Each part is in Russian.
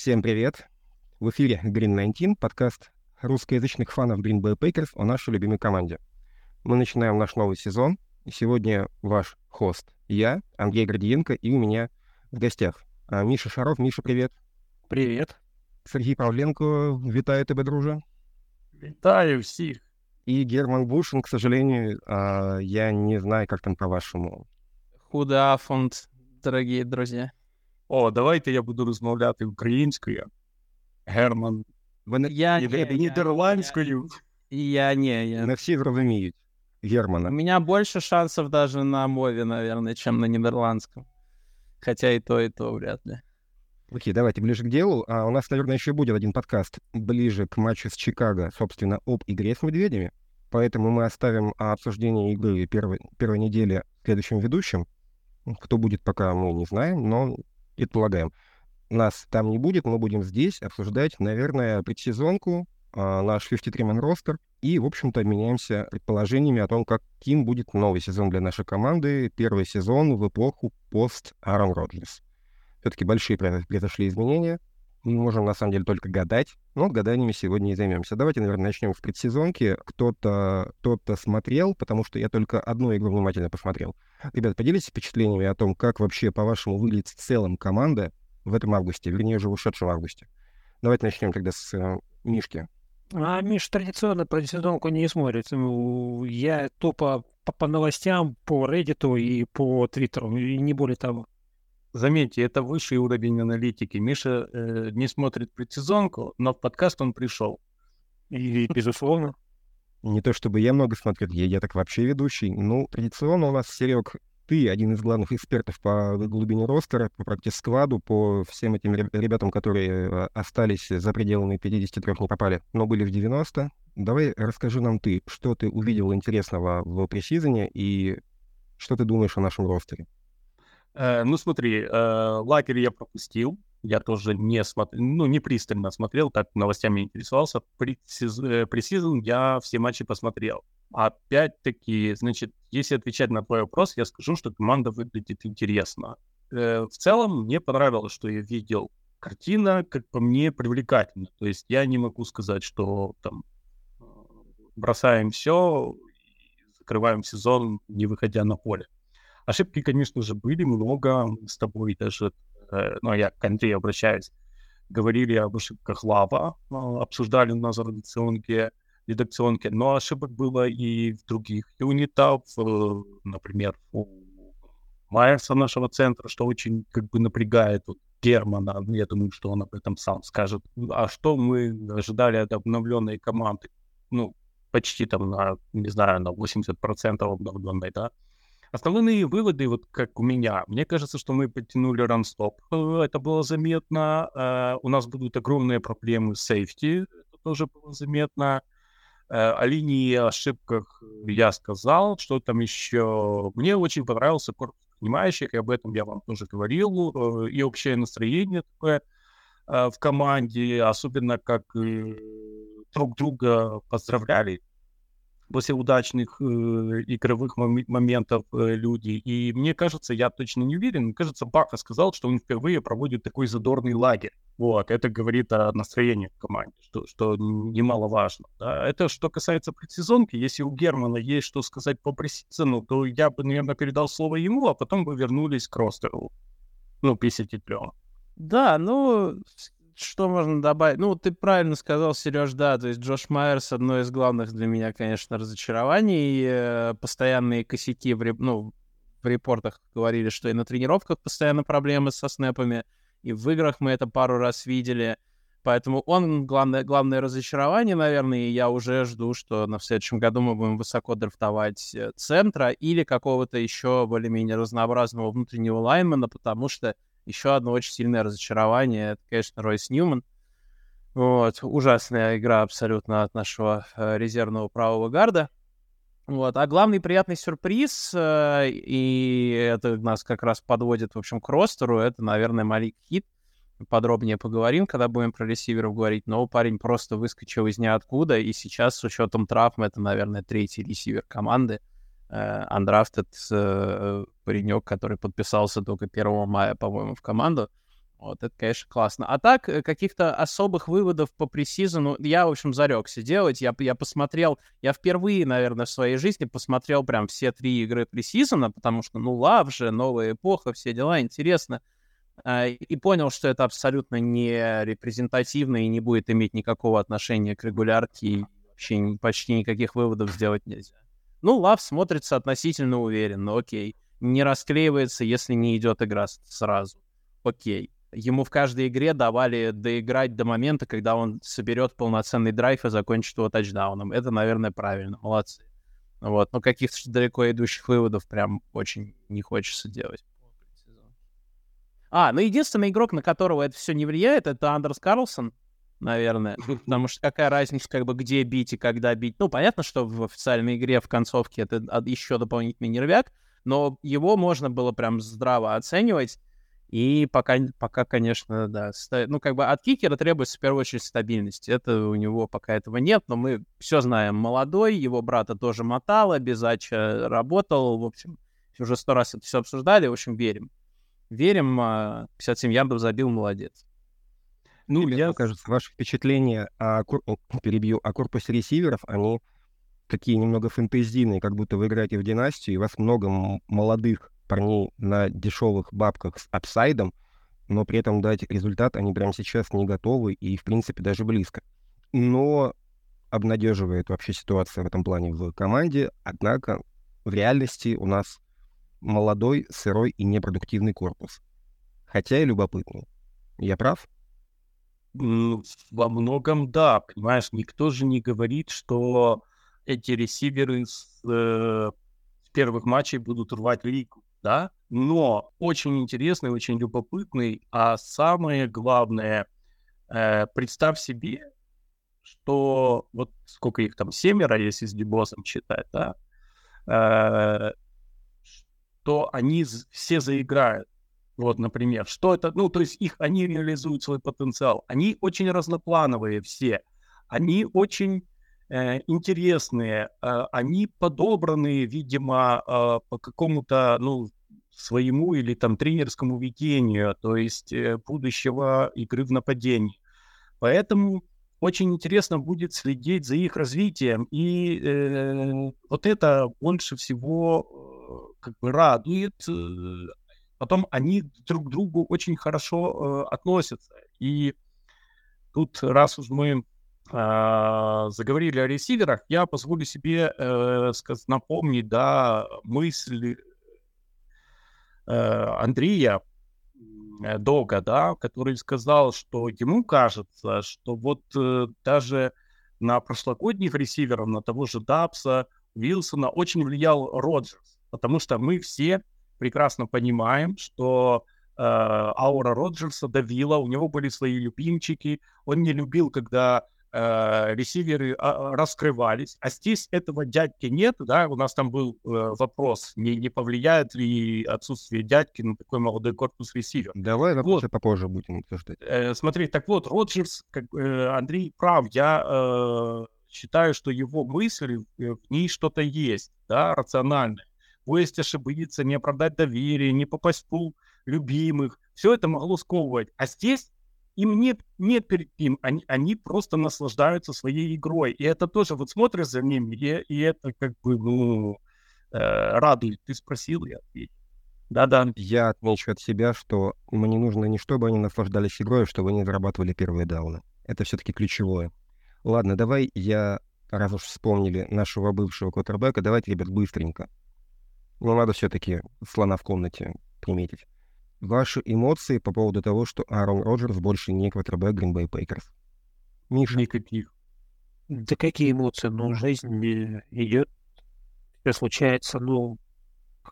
Всем привет! В эфире Green 19, подкаст русскоязычных фанов Green Bay Packers о нашей любимой команде. Мы начинаем наш новый сезон, и сегодня ваш хост я, Андрей Гордиенко, и у меня в гостях а, Миша Шаров. Миша, привет! Привет! Сергей Павленко, витаю тебя, друже! Витаю всех! И Герман Бушин, к сожалению, а, я не знаю, как там по-вашему. Худа фонд, дорогие друзья. О, давайте я буду розмовляти українською. Герман. Ви Я І не, я, нідерландською. я не, я. не всі зрозуміють У Германа. меня больше шансов даже на мове, наверное, чем на нидерландском. Хотя и то, и то вряд ли. Окей, давайте ближе к делу. А у нас, наверное, еще будет один подкаст ближе к матчу с Чикаго, собственно, об игре с медведями. Поэтому мы оставим а, обсуждение игры первой, первой недели следующим ведущим. Кто будет, пока мы не знаем, но предполагаем. Нас там не будет, мы будем здесь обсуждать, наверное, предсезонку, а, наш 53-man ростер, и, в общем-то, обменяемся предположениями о том, каким будет новый сезон для нашей команды, первый сезон в эпоху пост Аарон Роджерс. Все-таки большие произ- произошли изменения, мы можем, на самом деле, только гадать, но гаданиями сегодня и займемся. Давайте, наверное, начнем с предсезонки. Кто-то кто смотрел, потому что я только одну игру внимательно посмотрел. Ребят, поделитесь впечатлениями о том, как вообще, по-вашему, выглядит в целом команда в этом августе, вернее, уже в ушедшем августе. Давайте начнем тогда с э, Мишки. А Миш традиционно про сезонку не смотрит. Я то по, по, по новостям, по Reddit и по Твиттеру, и не более того. Заметьте, это высший уровень аналитики. Миша э, не смотрит предсезонку, но в подкаст он пришел. И, безусловно. Не то чтобы я много смотрел, я, я так вообще ведущий. Ну, традиционно у нас, Серег, ты один из главных экспертов по глубине ростера, по практик-складу, по всем этим ре- ребятам, которые э, остались за пределами 53 не попали, но были в 90. Давай расскажи нам ты, что ты увидел интересного в пресизоне и что ты думаешь о нашем ростере. Э, ну смотри, э, лагерь я пропустил. Я тоже не смотрел, ну, не пристально смотрел, так новостями интересовался. Пресиз- э, Пресизон я все матчи посмотрел. Опять-таки, значит, если отвечать на твой вопрос, я скажу, что команда выглядит интересно. В целом, мне понравилось, что я видел. Картина, как по мне, привлекательна. То есть я не могу сказать, что там бросаем все, закрываем сезон, не выходя на поле. Ошибки, конечно же, были много. С тобой даже, э, ну, я к Андрею обращаюсь, говорили об ошибках Лава, э, обсуждали у нас редакционке, редакционке, но ошибок было и в других юнитах, э, например, у Майерса нашего центра, что очень как бы напрягает вот, Германа. Я думаю, что он об этом сам скажет. А что мы ожидали от обновленной команды? Ну, почти там на, не знаю, на 80% обновленной, да? Основные выводы, вот как у меня, мне кажется, что мы подтянули ранстоп, э, это было заметно. Э, У нас будут огромные проблемы с сейфти, это тоже было заметно. Э, О линии ошибках я сказал, что там еще... Мне очень понравился корпус принимающих, и об этом я вам тоже говорил, и общее настроение такое в команде, особенно как друг друга поздравляли после удачных э, игровых моми- моментов э, люди. И мне кажется, я точно не уверен, мне кажется, Баха сказал, что он впервые проводит такой задорный лагерь. Вот, это говорит о настроении в команде, что, что немаловажно. Да. Это что касается предсезонки. Если у Германа есть что сказать по пресезону, то я бы, наверное, передал слово ему, а потом бы вернулись к ростеру. Ну, 53. Да, ну, что можно добавить? Ну, ты правильно сказал, Сереж, да, то есть Джош Майерс одно из главных для меня, конечно, разочарований. Э, Постоянные косяки в, ну, в репортах говорили, что и на тренировках постоянно проблемы со снэпами, и в играх мы это пару раз видели. Поэтому он главное, главное разочарование, наверное, и я уже жду, что на следующем году мы будем высоко драфтовать э, центра или какого-то еще более-менее разнообразного внутреннего лайнмена, потому что еще одно очень сильное разочарование, это, конечно, Ройс Ньюман. Вот, ужасная игра абсолютно от нашего э, резервного правого гарда. Вот, а главный приятный сюрприз, э, и это нас как раз подводит, в общем, к ростеру, это, наверное, Малик Хит. Подробнее поговорим, когда будем про ресиверов говорить, но парень просто выскочил из ниоткуда, и сейчас с учетом травм это, наверное, третий ресивер команды. Андрафтед э, паренек, который подписался только 1 мая, по-моему, в команду. Вот, это, конечно, классно. А так, э, каких-то особых выводов по пресизону я, в общем, зарекся делать. Я, я посмотрел, я впервые, наверное, в своей жизни посмотрел прям все три игры пресизона, потому что, ну, лав же, новая эпоха, все дела, интересно. А, и понял, что это абсолютно не репрезентативно и не будет иметь никакого отношения к регулярке, и вообще почти никаких выводов сделать нельзя. Ну, лав смотрится относительно уверенно, окей. Не расклеивается, если не идет игра сразу. Окей ему в каждой игре давали доиграть до момента, когда он соберет полноценный драйв и закончит его тачдауном. Это, наверное, правильно. Молодцы. Вот. Но каких-то далеко идущих выводов прям очень не хочется делать. А, ну единственный игрок, на которого это все не влияет, это Андерс Карлсон, наверное. Потому что какая разница, как бы, где бить и когда бить. Ну, понятно, что в официальной игре в концовке это еще дополнительный нервяк, но его можно было прям здраво оценивать. И пока, пока, конечно, да, ну, как бы от кикера требуется в первую очередь стабильность. Это у него пока этого нет, но мы все знаем. Молодой, его брата тоже мотало, без Ача работал, в общем, уже сто раз это все обсуждали, в общем, верим. Верим, 57 а, ярдов забил, молодец. Ну, я... кажется, ваши впечатления о, перебью, о корпусе ресиверов, они такие немного фэнтезийные, как будто вы играете в династию, и у вас много молодых парней на дешевых бабках с апсайдом, но при этом дать результат они прямо сейчас не готовы и, в принципе, даже близко. Но обнадеживает вообще ситуация в этом плане в команде, однако в реальности у нас молодой, сырой и непродуктивный корпус. Хотя и любопытный. Я прав? Во многом да, понимаешь, никто же не говорит, что эти ресиверы с э, первых матчей будут рвать лигу да, но очень интересный, очень любопытный, а самое главное, э, представь себе, что вот сколько их там, семеро, если с Дебосом считать, да, э, что они все заиграют. Вот, например, что это, ну, то есть их, они реализуют свой потенциал. Они очень разноплановые все. Они очень Э, интересные, э, они подобраны, видимо, э, по какому-то, ну, своему или там тренерскому видению, то есть будущего игры в нападении. Поэтому очень интересно будет следить за их развитием, и э, вот это больше всего как бы радует. Потом они друг к другу очень хорошо э, относятся. И тут, раз уж мы э, заговорили о ресиверах, я позволю себе э, сказать, напомнить, да, мысль э, Андрея э, Дога, да, который сказал, что ему кажется, что вот э, даже на прошлогодних ресиверов, на того же Дабса, Вилсона очень влиял Роджерс, потому что мы все прекрасно понимаем, что э, аура Роджерса давила, у него были свои любимчики, он не любил, когда э, ресиверы э, раскрывались, а здесь этого дядьки нет, да, у нас там был э, вопрос, не, не повлияет ли отсутствие дядьки на такой молодой корпус ресивер. Давай вопросы вот. попозже будем обсуждать. Э, смотри, так вот, Роджерс, как, э, Андрей прав, я э, считаю, что его мысли, в ней что-то есть, да, рациональное. Пусть ошибиться, не оправдать доверие, не попасть в пул любимых, все это могло сковывать. А здесь им нет, нет перед ним, они, они просто наслаждаются своей игрой. И это тоже, вот смотришь за ними, и, и это как бы, ну, э, радует. Ты спросил, я ответил. Да-да. Я отмечу от себя, что мне нужно не чтобы они наслаждались игрой, а чтобы они зарабатывали первые дауны. Это все-таки ключевое. Ладно, давай я, раз уж вспомнили нашего бывшего квотербека, давайте, ребят, быстренько. Ну, надо все-таки слона в комнате приметить ваши эмоции по поводу того, что Аарон Роджерс больше не квотербек Green Bay Packers? Миша? Никаких. Да какие эмоции? Ну, жизнь идет, все случается. Ну,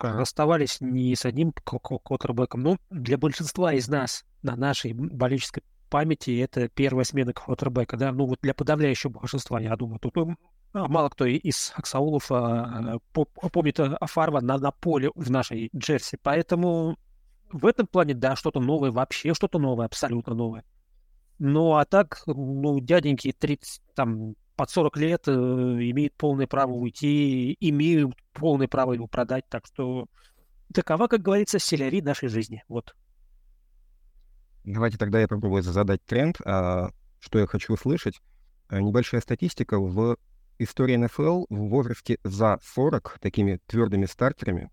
расставались не с одним квотербеком, но для большинства из нас на нашей болельческой памяти это первая смена квотербека, да, ну вот для подавляющего большинства, я думаю, тут мало кто из Аксаулов а, помнит Афарва на, на поле в нашей Джерси, поэтому в этом плане, да, что-то новое, вообще что-то новое, абсолютно новое. Ну, а так, ну, дяденьки 30, там, под 40 лет э, имеют полное право уйти, имеют полное право его продать, так что такова, как говорится, селяри нашей жизни, вот. Давайте тогда я попробую задать тренд. А, что я хочу услышать? А, небольшая статистика в истории НФЛ в возрасте за 40 такими твердыми стартерами.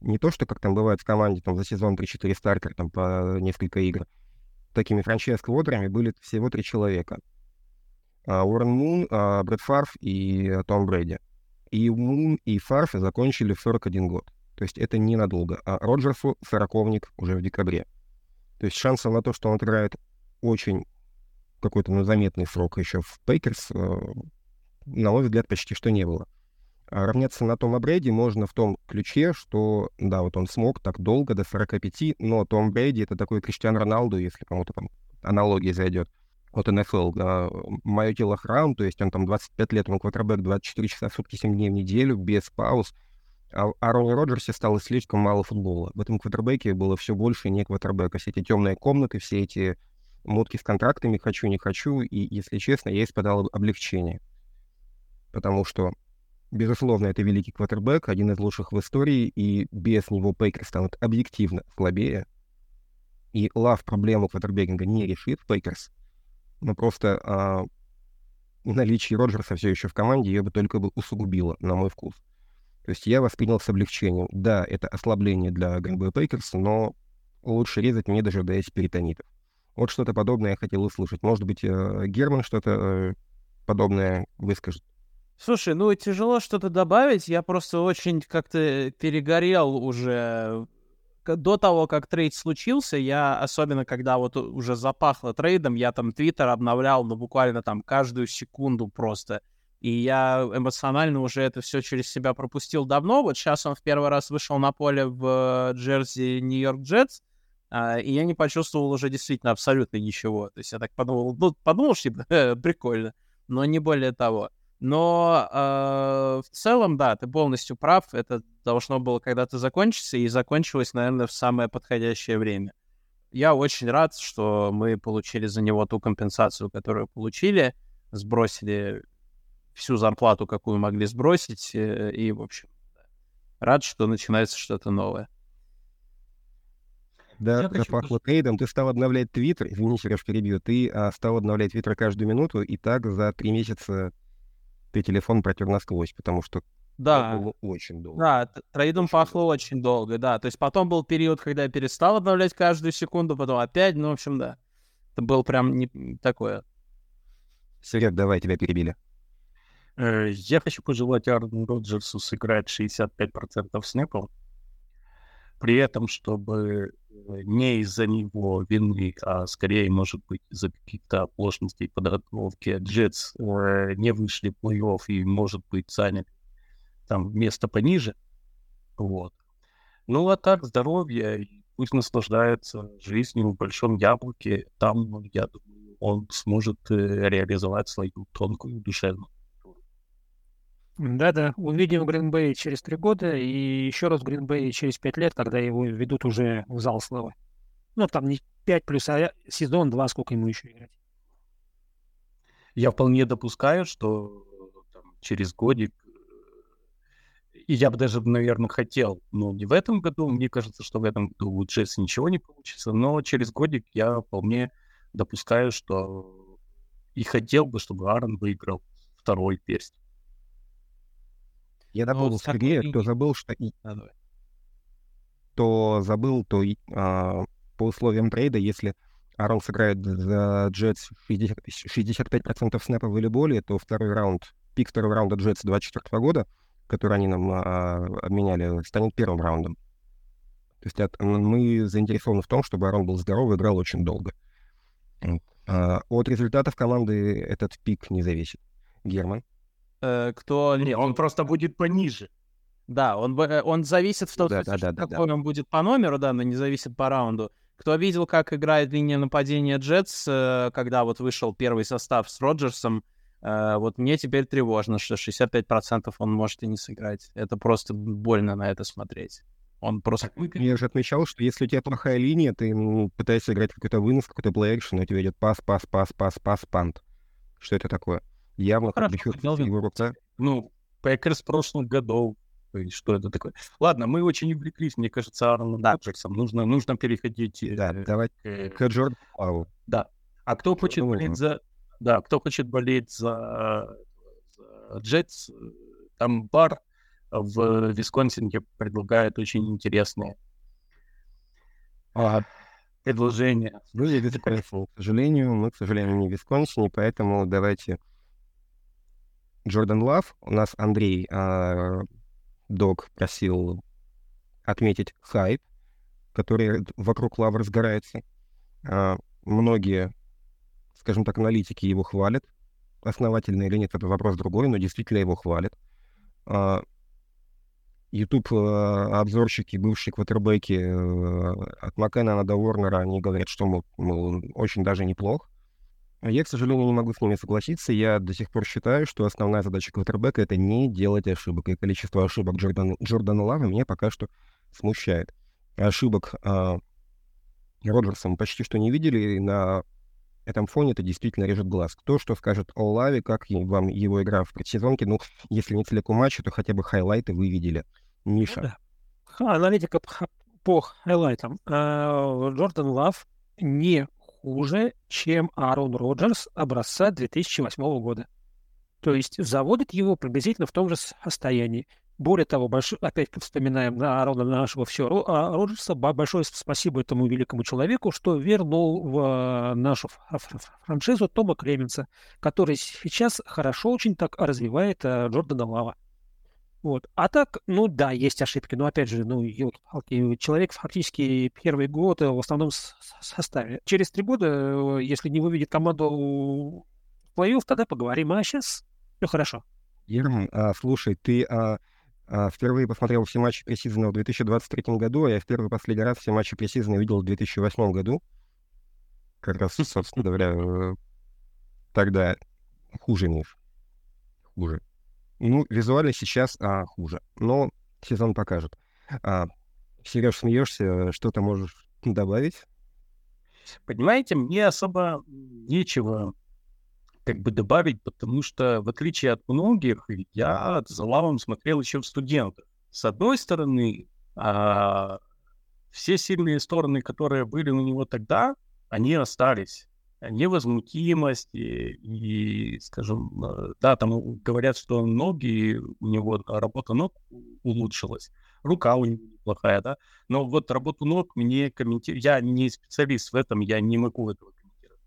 Не то, что как там бывает в команде там за сезон 3-4 стартера там по несколько игр. Такими франчайз-квотерами были всего три человека. А, Уоррен Мун, а, Брэд Фарф и Том Брэди. И Мун и Фарф закончили в 41 год. То есть это ненадолго. А Роджерсу сороковник уже в декабре. То есть шансов на то, что он играет очень какой-то ну, заметный срок еще в Пейкерс, э, на мой взгляд, почти что не было. А равняться на Тома Брэди можно в том ключе, что, да, вот он смог так долго, до 45, но Том Брэди — это такой Криштиан Роналду, если кому-то там аналогия зайдет от НФЛ. Да, мое тело храм, то есть он там 25 лет, он квотербек 24 часа в сутки, 7 дней в неделю, без пауз. А о Роне Роджерсе стало слишком мало футбола. В этом квотербеке было все больше не квотербека. Все эти темные комнаты, все эти мутки с контрактами, хочу, не хочу. И, если честно, я испытал облегчение. Потому что, безусловно, это великий квотербек, один из лучших в истории, и без него Пейкер станут объективно слабее. И Лав проблему квотербекинга не решит Пейкерс. Но просто а, наличие Роджерса все еще в команде ее бы только бы усугубило, на мой вкус. То есть я воспринял с облегчением. Да, это ослабление для Green Пейкерса, но лучше резать, не дожидаясь перитонитов. Вот что-то подобное я хотел услышать. Может быть, э, Герман что-то э, подобное выскажет. Слушай, ну тяжело что-то добавить. Я просто очень как-то перегорел уже до того, как трейд случился, я, особенно когда вот уже запахло трейдом, я там твиттер обновлял, ну, буквально там каждую секунду просто. И я эмоционально уже это все через себя пропустил давно. Вот сейчас он в первый раз вышел на поле в джерси Нью-Йорк Джетс, и я не почувствовал уже действительно абсолютно ничего. То есть я так подумал, ну, подумал, что типа, прикольно, но не более того. Но э, в целом, да, ты полностью прав. Это должно было когда-то закончиться, и закончилось, наверное, в самое подходящее время. Я очень рад, что мы получили за него ту компенсацию, которую получили, сбросили всю зарплату, какую могли сбросить, э, и, в общем, рад, что начинается что-то новое. Да, Я запахло хочу... трейдом. Ты стал обновлять Твиттер, извини, Сереж, перебью, ты а, стал обновлять Твиттер каждую минуту, и так за три месяца ты телефон протер насквозь, потому что да. было очень долго. Да, трейдом очень пахло долго. очень долго, да. То есть потом был период, когда я перестал обновлять каждую секунду, потом опять, ну, в общем, да. Это было прям не такое. Серег, давай, тебя перебили. Э, я хочу пожелать Аарону Роджерсу сыграть 65% снэпов, при этом, чтобы не из-за него вины, а скорее, может быть, из-за каких-то оплошностей подготовки Джетс э, не вышли в плей-офф и, может быть, заняли там место пониже. Вот. Ну, а так, здоровье, пусть наслаждается жизнью в Большом Яблоке. Там, я думаю, он сможет реализовать свою тонкую душевную да-да, увидим Гринбей через три года и еще раз Гринбей через пять лет, когда его ведут уже в зал славы. Ну, там не пять плюс, а сезон два, сколько ему еще играть. Я вполне допускаю, что там, через годик, и я бы даже, наверное, хотел, но не в этом году, мне кажется, что в этом году у Джесс ничего не получится, но через годик я вполне допускаю, что и хотел бы, чтобы Аарон выиграл второй перстень. Я добавил ну, Сергея, кто забыл, что... А, кто забыл, то а, по условиям трейда, если Арон сыграет за Джетс 60, 65% снэпа в волейболе, то второй раунд, пик второго раунда Джетс 24 года, который они нам а, обменяли, станет первым раундом. То есть от, мы заинтересованы в том, чтобы Арон был здоров и играл очень долго. А, от результатов команды этот пик не зависит. Герман? Э, кто... Не, он просто будет пониже. Да, он, э, он зависит в том, да, да, да, какой да. он будет по номеру, да, но не зависит по раунду. Кто видел, как играет линия нападения Джетс, э, когда вот вышел первый состав с Роджерсом, вот мне теперь тревожно, что 65% он может и не сыграть. Это просто больно на это смотреть. Он просто... Я же отмечал, что если у тебя плохая линия, ты ну, пытаешься играть какой-то вынос, какой-то play, но у тебя идет пас, пас, пас, пас, пас, punt. Что это такое? Явно Хорошо, его рука. Ну, Packers прошлых годов То есть, что это такое? Ладно, мы очень увлеклись, мне кажется, Аароном да. Роджерсом. Нужно, нужно переходить... Да, э, давайте к, к Джордану. Да. А кто Джордан хочет болеть за... Да, кто хочет болеть за, за Джетс, там бар в Висконсине предлагает очень интересные а, предложения. Хорошо. К сожалению, мы, к сожалению, не в Висконсине, поэтому давайте Джордан Лав. У нас Андрей а, Док просил отметить хайп, который вокруг Лава разгорается. А, многие, скажем так, аналитики его хвалят. Основательно или нет, это вопрос другой, но действительно его хвалят. А, YouTube-обзорщики, э, бывшие квотербеки э, от Маккенна до Уорнера, они говорят, что, мол, мол, очень даже неплох. Я, к сожалению, не могу с ними согласиться. Я до сих пор считаю, что основная задача квотербека — это не делать ошибок. И количество ошибок Джордана, Джордана Лавы меня пока что смущает. Ошибок а, Роджерсом почти что не видели, и на этом фоне это действительно режет глаз. Кто что скажет о Лаве, как вам его игра в предсезонке, ну, если не целиком матча, то хотя бы хайлайты вы видели. Миша. Ну, да. Ха, аналитика по хайлайтам. А, Джордан Лав не хуже, чем Аарон Роджерс образца 2008 года. То есть заводит его приблизительно в том же состоянии. Более того, большой, опять вспоминаем на Аарона нашего все, а Роджерса, большое спасибо этому великому человеку, что вернул в нашу франшизу Тома Клеменса, который сейчас хорошо очень так развивает а, Джордана Лава. Вот. А так, ну да, есть ошибки, но опять же, ну, человек фактически первый год в основном составе. Через три года, э, если не выведет команду в плей-офф, тогда поговорим. А сейчас все хорошо. Герман, а, слушай, ты а, а, впервые посмотрел все матчи пресизона в 2023 году, а я в первый последний раз все матчи пресизона видел в 2008 году. Как раз, собственно говоря, э, тогда хуже, Миш. Хуже. Ну, визуально сейчас а, хуже, но сезон покажет. А, Сереж, смеешься, что ты можешь добавить? Понимаете, мне особо нечего как бы добавить, потому что, в отличие от многих, я за лавом смотрел еще в студентах. С одной стороны, а, все сильные стороны, которые были у него тогда, они остались невозмутимость и, и, скажем, э, да, там говорят, что ноги, у него работа ног улучшилась, рука у него неплохая, да, но вот работу ног мне комментировать, я не специалист в этом, я не могу этого комментировать.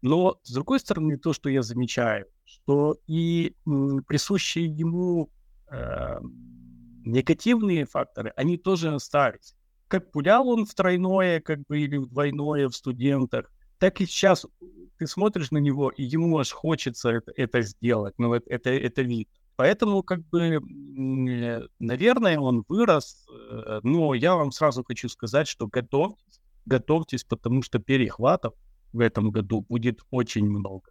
Но, с другой стороны, то, что я замечаю, что и присущие ему э, негативные факторы, они тоже остались. Как пулял он в тройное, как бы, или в двойное в студентах, так и сейчас ты смотришь на него, и ему аж хочется это, это сделать. Ну, это, это, это видно. Поэтому, как бы, наверное, он вырос, э, но я вам сразу хочу сказать, что готовьтесь, готовьтесь, потому что перехватов в этом году будет очень много.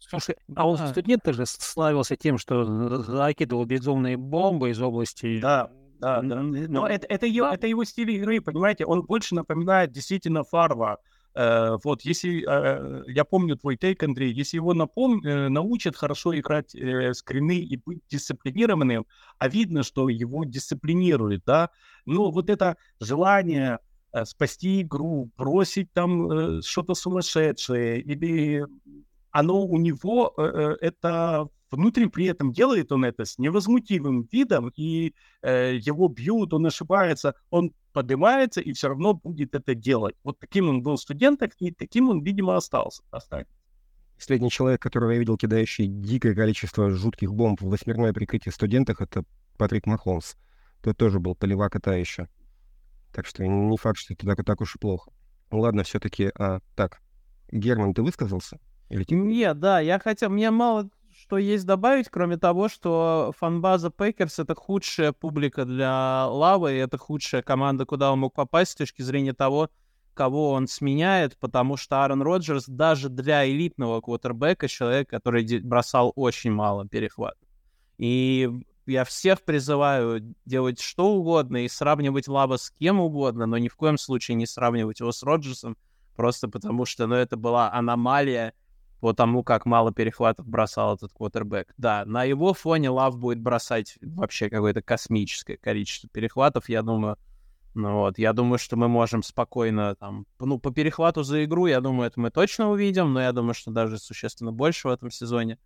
Слушай, а он да. студент же славился тем, что закидывал безумные бомбы из области. Да, да, да. Но это, это, его, это его стиль игры, понимаете? Он больше напоминает действительно Фарва. Э, вот, если, э, я помню твой тейк, Андрей, если его напом... Э, научат хорошо играть скрины и быть дисциплинированным, а видно, что его дисциплинирует, да, но вот это желание спасти игру, бросить там что-то сумасшедшее, или оно у него, это внутри при этом делает он это с невозмутимым видом, и его бьют, он ошибается, он поднимается и все равно будет это делать. Вот таким он был студентом, и таким он, видимо, остался. Останется. Последний человек, которого я видел, кидающий дикое количество жутких бомб в восьмерное прикрытие студентах, это Патрик Махомс. Тот тоже был полевак это еще. Так что не факт, что это так, так уж и плохо. Ладно, все-таки, а, так, Герман, ты высказался? Или. Нет, да, я хотел, мне мало что есть добавить, кроме того, что фанбаза Пейкерс — это худшая публика для Лавы, и это худшая команда, куда он мог попасть с точки зрения того, кого он сменяет, потому что Аарон Роджерс даже для элитного квотербека человек, который бросал очень мало перехватов. И я всех призываю делать что угодно и сравнивать Лава с кем угодно, но ни в коем случае не сравнивать его с Роджерсом, просто потому что ну, это была аномалия, по тому, как мало перехватов бросал этот квотербек. Да, на его фоне Лав будет бросать вообще какое-то космическое количество перехватов, я думаю. Ну вот, я думаю, что мы можем спокойно там, ну, по перехвату за игру, я думаю, это мы точно увидим, но я думаю, что даже существенно больше в этом сезоне.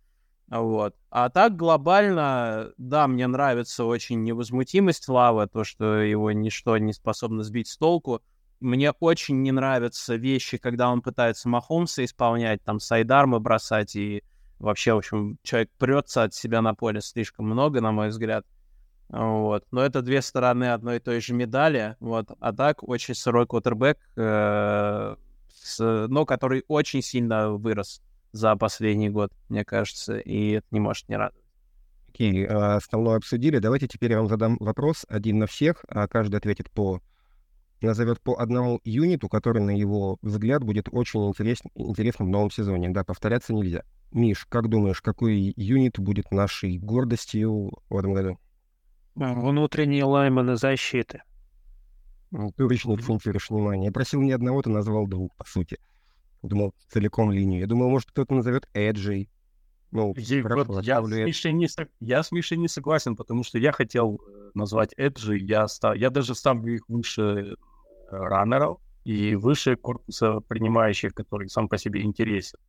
Вот. А так глобально, да, мне нравится очень невозмутимость Лавы, то, что его ничто не способно сбить с толку. Мне очень не нравятся вещи, когда он пытается Махомса исполнять, там, сайдармы бросать, и вообще, в общем, человек прется от себя на поле слишком много, на мой взгляд. Вот. Но это две стороны одной и той же медали. Вот. А так, очень сырой квотербек, э, но который очень сильно вырос за последний год, мне кажется, и это не может не радовать. Окей, okay, основное обсудили. Давайте теперь я вам задам вопрос один на всех, а каждый ответит по назовет по одному юниту, который, на его взгляд, будет очень интерес, интересным в новом сезоне. Да, повторяться нельзя. Миш, как думаешь, какой юнит будет нашей гордостью в этом году? Внутренние лайманы защиты. Ну, ты очень акцентируешь внимание. Я просил ни одного, ты назвал двух, по сути. Думал, целиком линию. Я думал, может, кто-то назовет Эджей. Ну, я, вот я, с Мишей не, я с Мишей не согласен, потому что я хотел э, назвать Эджи. Я, став, я даже ставлю их выше раннеров и выше корпуса принимающих, который сам по себе интересен.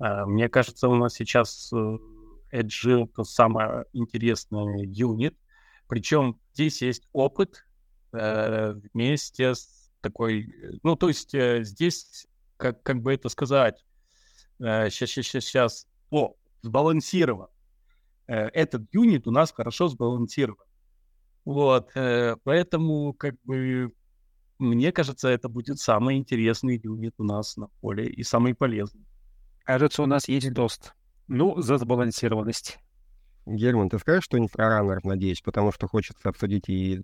Э, мне кажется, у нас сейчас Эджи — это самый интересный юнит, причем здесь есть опыт э, вместе с такой... Ну, то есть э, здесь, как, как бы это сказать, э, сейчас, сейчас, сейчас, о, сбалансирован. Э, этот юнит у нас хорошо сбалансирован. Вот, э, поэтому, как бы, мне кажется, это будет самый интересный юнит у нас на поле и самый полезный. Кажется, у нас есть дост. Ну, за сбалансированность. Герман, ты скажешь что-нибудь про раннеров, надеюсь, потому что хочется обсудить и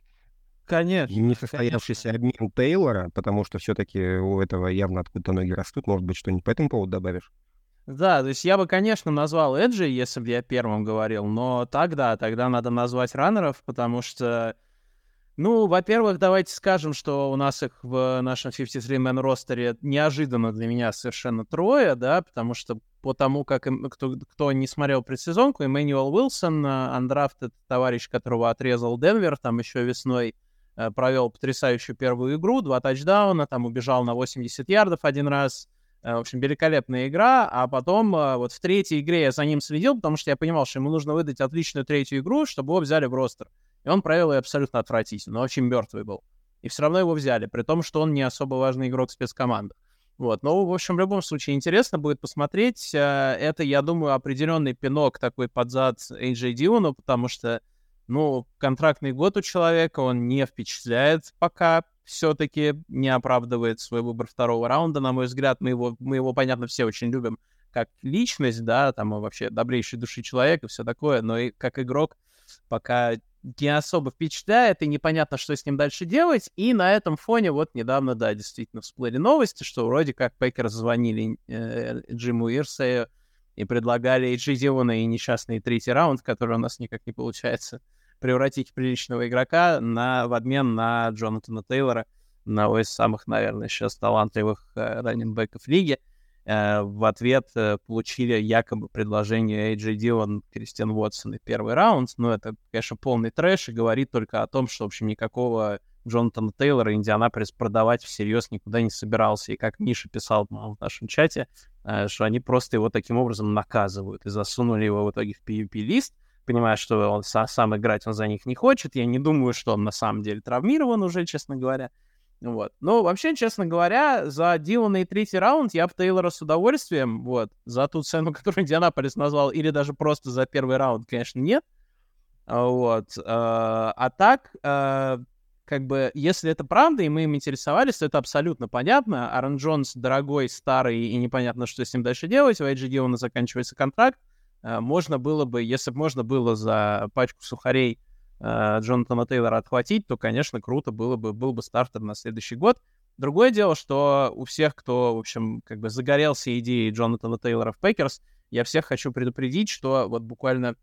Конечно. Несостоявшийся конечно. обмен Тейлора, потому что все-таки у этого явно откуда-то ноги растут. Может быть, что-нибудь по этому поводу добавишь? Да, то есть я бы, конечно, назвал Эджи, если бы я первым говорил, но тогда, тогда надо назвать раннеров, потому что, ну, во-первых, давайте скажем, что у нас их в нашем 53-man ростере неожиданно для меня совершенно трое, да, потому что по тому, как кто, кто не смотрел предсезонку, Эммануэл Уилсон, андрафтед товарищ, которого отрезал Денвер, там еще весной э, провел потрясающую первую игру, два тачдауна, там убежал на 80 ярдов один раз. Э, в общем, великолепная игра, а потом э, вот в третьей игре я за ним следил, потому что я понимал, что ему нужно выдать отличную третью игру, чтобы его взяли в ростер. И он провел ее абсолютно отвратительно, очень мертвый был. И все равно его взяли, при том, что он не особо важный игрок спецкоманды. Вот, ну, в общем, в любом случае интересно будет посмотреть. Э, это, я думаю, определенный пинок такой под зад AJ Диону, потому что, ну, контрактный год у человека, он не впечатляет пока, все-таки не оправдывает свой выбор второго раунда, на мой взгляд. Мы его, мы его, понятно, все очень любим как личность, да, там вообще добрейшей души человек и все такое, но и как игрок пока не особо впечатляет, и непонятно, что с ним дальше делать. И на этом фоне вот недавно, да, действительно всплыли новости, что вроде как Packers звонили э, Джиму Ирсею и предлагали и Дивона, и несчастный третий раунд, который у нас никак не получается превратить приличного игрока на, в обмен на Джонатана Тейлора, одного из самых, наверное, сейчас талантливых э, раненбеков лиги. Э, в ответ э, получили якобы предложение AJ Дилан, Кристиан Уотсон и первый раунд. Но это, конечно, полный трэш и говорит только о том, что, в общем, никакого Джонатана Тейлора Индианаполис продавать всерьез никуда не собирался. И как Миша писал в нашем чате, э, что они просто его таким образом наказывают и засунули его в итоге в PvP-лист, понимая, что он сам играть он за них не хочет. Я не думаю, что он на самом деле травмирован уже, честно говоря. Вот. Ну, вообще, честно говоря, за Дилана и третий раунд я бы Тейлора с удовольствием, вот, за ту цену, которую Индианаполис назвал, или даже просто за первый раунд, конечно, нет. А, вот. А, а так, а, как бы, если это правда, и мы им интересовались, то это абсолютно понятно. Аарон Джонс дорогой, старый, и непонятно, что с ним дальше делать. У Эйджи Дилана заканчивается контракт. Можно было бы, если бы можно было за пачку сухарей э, Джонатана Тейлора отхватить, то, конечно, круто было бы, был бы стартер на следующий год. Другое дело, что у всех, кто, в общем, как бы загорелся идеей Джонатана Тейлора в Packers, я всех хочу предупредить, что вот буквально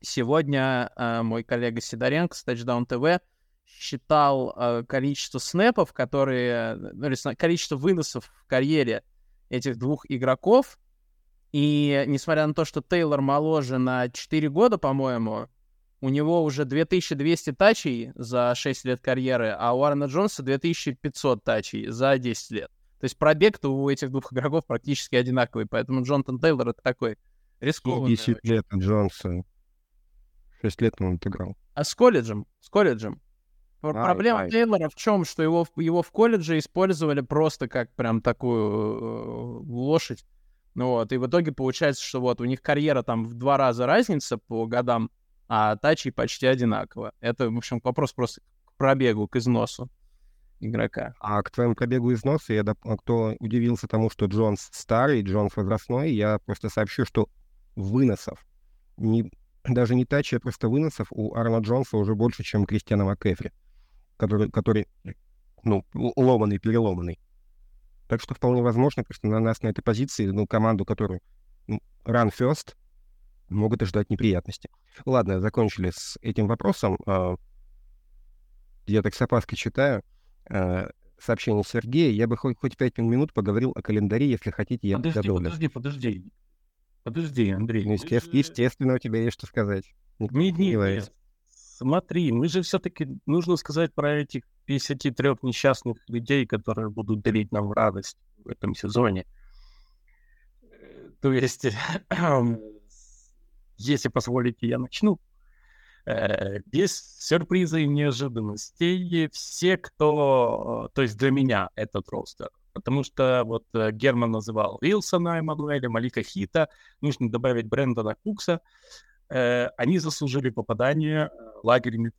сегодня э, мой коллега Сидоренко с Touchdown TV считал э, количество snap'ов, которые, ну, количество выносов в карьере этих двух игроков, И несмотря на то, что Тейлор моложе на 4 года, по-моему, у него уже 2200 тачей за 6 лет карьеры, а у Аарона Джонса 2500 тачей за 10 лет. То есть пробег-то у этих двух игроков практически одинаковый, поэтому Джонатан Тейлор — это такой рискованный. 10 лет Джонса. 6 лет он отыграл. А с колледжем? С колледжем. Ай, Проблема ай. Тейлора в чем? Что его, в- его в колледже использовали просто как прям такую э, лошадь. Ну вот, и в итоге получается, что вот у них карьера там в два раза разница по годам, а тачи почти одинаково. Это, в общем, вопрос просто к пробегу, к износу игрока. А к твоему пробегу износа, я доп- кто удивился тому, что Джонс старый, Джонс возрастной, я просто сообщу, что выносов, не, даже не тачи, а просто выносов у Арна Джонса уже больше, чем у Кристиана МакКэфри, который, который ну, л- ломаный, переломанный. Так что вполне возможно, просто на нас на этой позиции, ну, команду, которую ну, run first, могут ожидать неприятности. Ладно, закончили с этим вопросом. А, Я так с опаской читаю э, сообщение Сергея. Я бы хоть, хоть пять минут поговорил о календаре, если хотите, я Подожди, добавлю. подожди, подожди. Подожди, Андрей. Ну, естественно, же- естественно, у тебя есть что сказать. Никто Нет, не нет, нет. Смотри, мы же все-таки нужно сказать про этих 53 несчастных людей, которые будут дарить нам радость в этом сезоне. Э, То есть, если позволите, я начну. Э, Без сюрприза и неожиданностей все, кто... То есть для меня этот ростер. Потому что вот э, Герман называл Вилсона, Эммануэля, Малика Хита. Нужно добавить Брэндона Кукса э, они заслужили попадание лагерями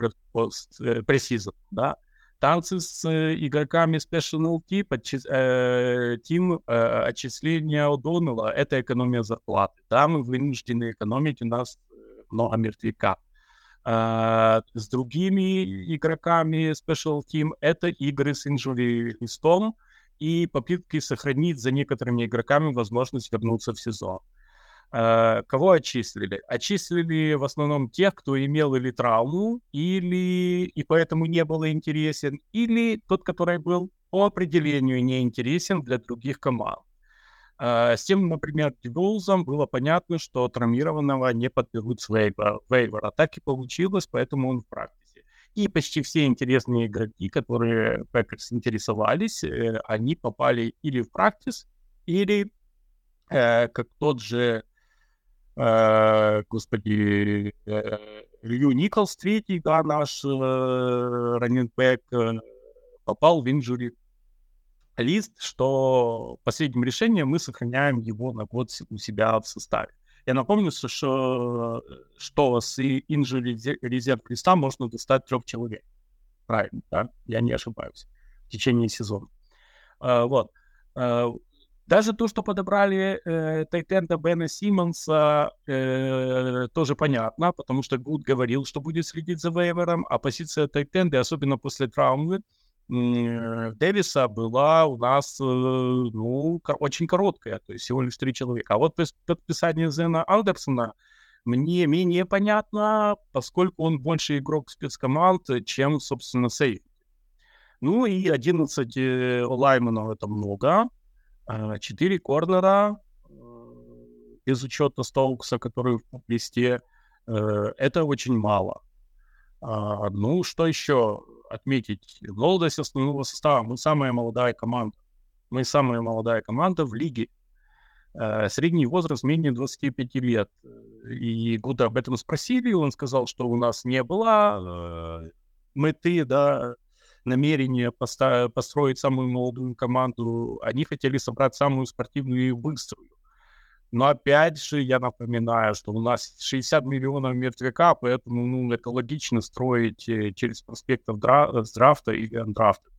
пресизон, да. Танцы с э, игроками Special Team, подчи- э, team э, отчисления О'Доннелла — это экономия зарплаты. Да, мы вынуждены экономить, у нас много мертвяка. Э, с другими игроками Special Team это игры с инжури листом и попытки сохранить за некоторыми игроками возможность вернуться в сезон. Кого отчислили? Отчислили в основном тех, кто имел или травму, или и поэтому не был интересен, или тот, который был по определению не интересен для других команд. Э, С тем, например, Дюбоузом было понятно, что травмированного не подберут с вейвера. вейвера. Так и получилось, поэтому он в практике. И почти все интересные игроки, которые Пекерс интересовались, э, они попали или в practice, или э, как тот же, э, господи, э, Лью Николс, третий, да, наш э, running back, э, попал в injury лист, что последним решением мы сохраняем его на год у себя в составе. Я напомню, что- что, с injury reserve листа можно достать трех человек. Правильно, да? Я не ошибаюсь. В течение сезона. А, вот. Даже то, что подобрали э, Тайтенда Бена Симмонса, э, тоже понятно, потому что Гуд говорил, что будет следить за вейвером, а позиция Тайтенда, особенно после травмы Дэвиса, была у нас э, ну, очень короткая, то есть всего лишь три человека. А вот подписание Зена Андерсона мне менее понятно, поскольку он больше игрок спецкоманд, чем, собственно, сейф. Ну и 11 э, лайманов это много. А, 4 корнера, э, без учета Стоукса, который в листе, э, это очень мало. А, ну, что еще отметить? Молодость основного состава. Мы самая молодая команда. Мы самая молодая команда в лиге. Э, Средний возраст менее 25 лет. И Гуда об этом спросили, он сказал, что у нас не было э, меты, да, намерения поста- построить самую молодую команду. Они хотели собрать самую спортивную и быструю. Но опять же, я напоминаю, что у нас 60 миллионов мертвяка, поэтому ну, это логично строить э, через проспектов с драфта или андрафта.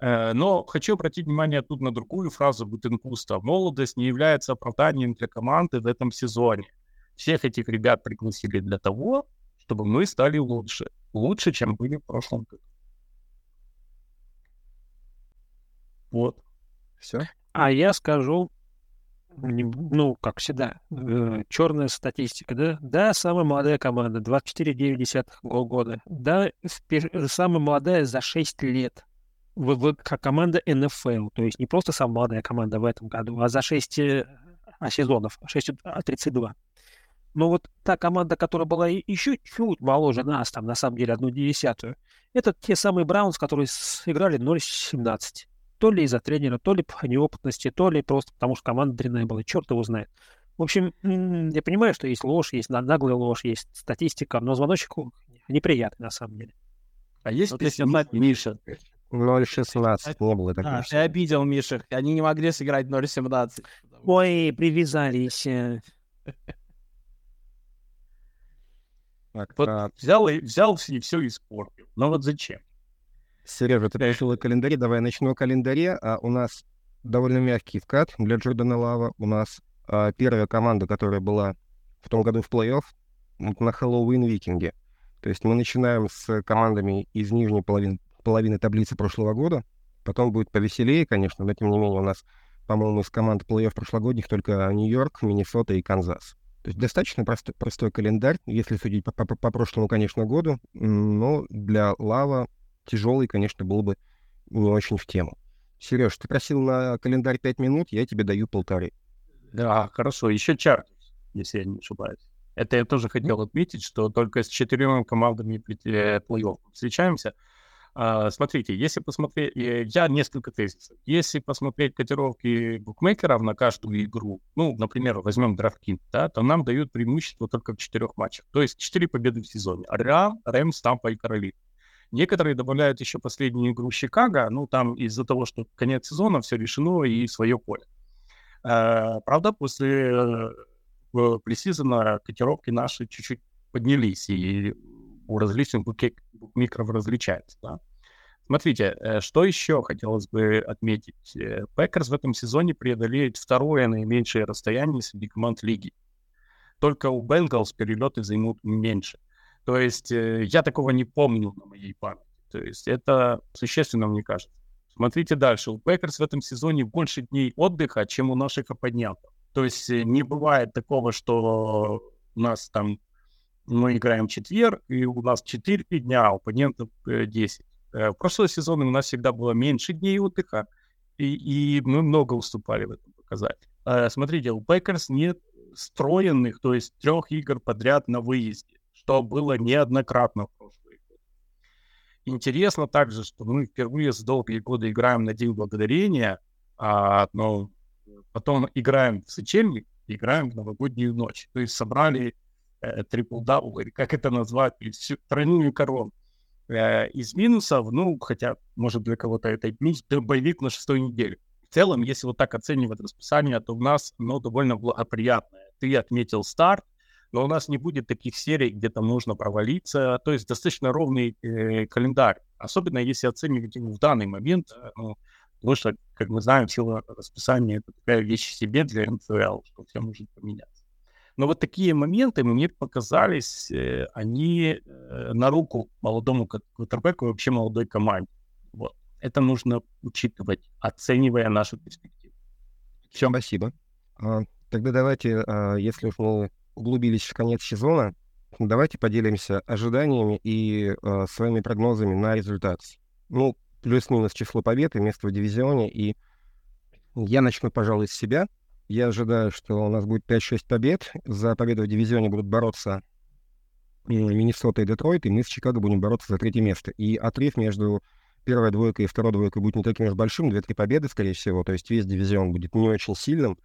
Э, Но хочу обратить внимание тут на другую фразу Бутенкуста. Молодость не является оправданием для команды в этом сезоне. Всех этих ребят пригласили для того, чтобы мы стали лучше. Лучше, чем были в прошлом году. Вот. Все. А я скажу, ну, как всегда, черная статистика, да? Да, самая молодая команда, 24,9 го- года. Да, самая молодая за 6 лет. В, в- как команда НФЛ, то есть не просто самая молодая команда в этом году, а за 6, а сезонов 6-32. Но вот та команда, которая была еще чуть моложе нас, там, на самом деле, одну десятую, это те самые Браунс, которые сыграли 0-17. То ли из-за тренера, то ли по неопытности, то ли просто потому, что команда дрянная была. Черт его знает. В общем, я понимаю, что есть ложь, есть наглая ложь, есть статистика, но звоночек неприятный на самом деле. А есть вот песня Миша? 0.16 не было такого. А, ты обидел Миша. Они не могли сыграть 0.17. Ой, привязались. Так, вот а... взял, и, взял и все испортил. Но вот зачем? Сережа, ты о календаре. Давай я начну о календаре. А у нас довольно мягкий вкат для Джордана Лава. У нас а, первая команда, которая была в том году в плей-офф, на Хэллоуин Викинге. То есть мы начинаем с командами из нижней половины, половины таблицы прошлого года. Потом будет повеселее, конечно, но тем не менее у нас, по-моему, из команд плей-офф прошлогодних только Нью-Йорк, Миннесота и Канзас. То есть достаточно простой, простой календарь, если судить по, по, по прошлому, конечно, году, но для Лава тяжелый, конечно, был бы не очень в тему. Сереж, ты просил на календарь 5 минут, я тебе даю полторы. Да, хорошо. Еще Чарджерс, если я не ошибаюсь. Это я тоже хотел отметить, что только с четырьмя командами э, плей-офф встречаемся. А, смотрите, если посмотреть, э, я несколько тезисов. Если посмотреть котировки букмекеров на каждую игру, ну, например, возьмем DraftKings, да, то нам дают преимущество только в четырех матчах. То есть четыре победы в сезоне. Рам, Рэмс, Тампа и Каролина. Некоторые добавляют еще последнюю игру Чикаго, ну, там из-за того, что конец сезона, все решено и свое поле. А, правда, после э, пресизона котировки наши чуть-чуть поднялись, и у различных букмекеров различается. Да? Смотрите, э, что еще хотелось бы отметить. Пекерс в этом сезоне преодолеет второе наименьшее расстояние среди команд лиги. Только у Бенгалс перелеты займут меньше. То есть э, я такого не помню на моей памяти. То есть это существенно, мне кажется. Смотрите дальше. У Пекерс в этом сезоне больше дней отдыха, чем у наших оппонентов. То есть не бывает такого, что у нас там мы играем четверг, и у нас 4 дня, а у оппонентов 10. Э, э, в прошлый сезон у нас всегда было меньше дней отдыха, и, и мы много уступали в этом показателе. Э, смотрите, у Пекерс нет строенных, то есть трех игр подряд на выезде, что было неоднократно в прошлые годы. Интересно также, что мы впервые за долгие годы играем на День Благодарения, а, но потом играем в сочельник, играем в новогоднюю ночь. То есть собрали Э, трипл-дабл, или как это назвать, всю тройную корону. Э, из минусов, ну, хотя, может, для кого-то это и это bye week на шестой неделе. В целом, если вот так оценивать расписание, то у нас оно довольно благоприятное. Ты отметил старт, но у нас не будет таких серий, где там нужно провалиться. То есть достаточно ровный э, календарь. Особенно если оценивать его в данный момент. Э, ну, потому что, как мы знаем, сила расписания — это такая вещь себе для НФЛ, что все может поменяться. Но вот такие моменты мне показались, э, они э, на руку молодому квотербеку и вообще молодой команде. Вот. Это нужно учитывать, оценивая нашу перспективу. Все, спасибо. А, тогда давайте, а, если уж мы углубились в конец сезона, давайте поделимся ожиданиями и а, своими прогнозами на результат. Ну, плюс-минус число побед и место в дивизионе. И я начну, пожалуй, с себя — я ожидаю, что у нас будет 5-6 побед. За победу в дивизионе будут бороться Миннесота и Детройт, и мы с Чикаго будем бороться за третье место. И отрыв между первой двойкой и второй двойкой будет не таким уж большим, 2-3 победы, скорее всего. То есть весь дивизион будет не очень сильным,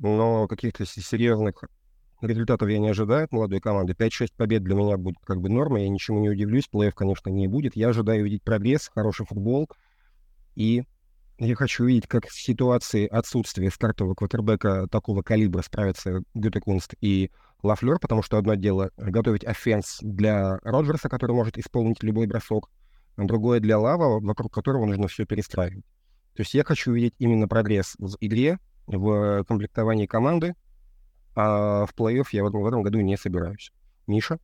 но каких-то серьезных результатов я не ожидаю от молодой команды. 5-6 побед для меня будет как бы нормой, я ничему не удивлюсь, плей-офф, конечно, не будет. Я ожидаю увидеть прогресс, хороший футбол и я хочу увидеть, как в ситуации отсутствия стартового квотербека такого калибра справятся Гютекунст и Лафлер, потому что одно дело готовить offense для Роджерса, который может исполнить любой бросок, а другое для Лава, вокруг которого нужно все перестраивать. То есть я хочу увидеть именно прогресс в игре, в комплектовании команды, а в плей-офф я в этом, в этом году не собираюсь. Миша?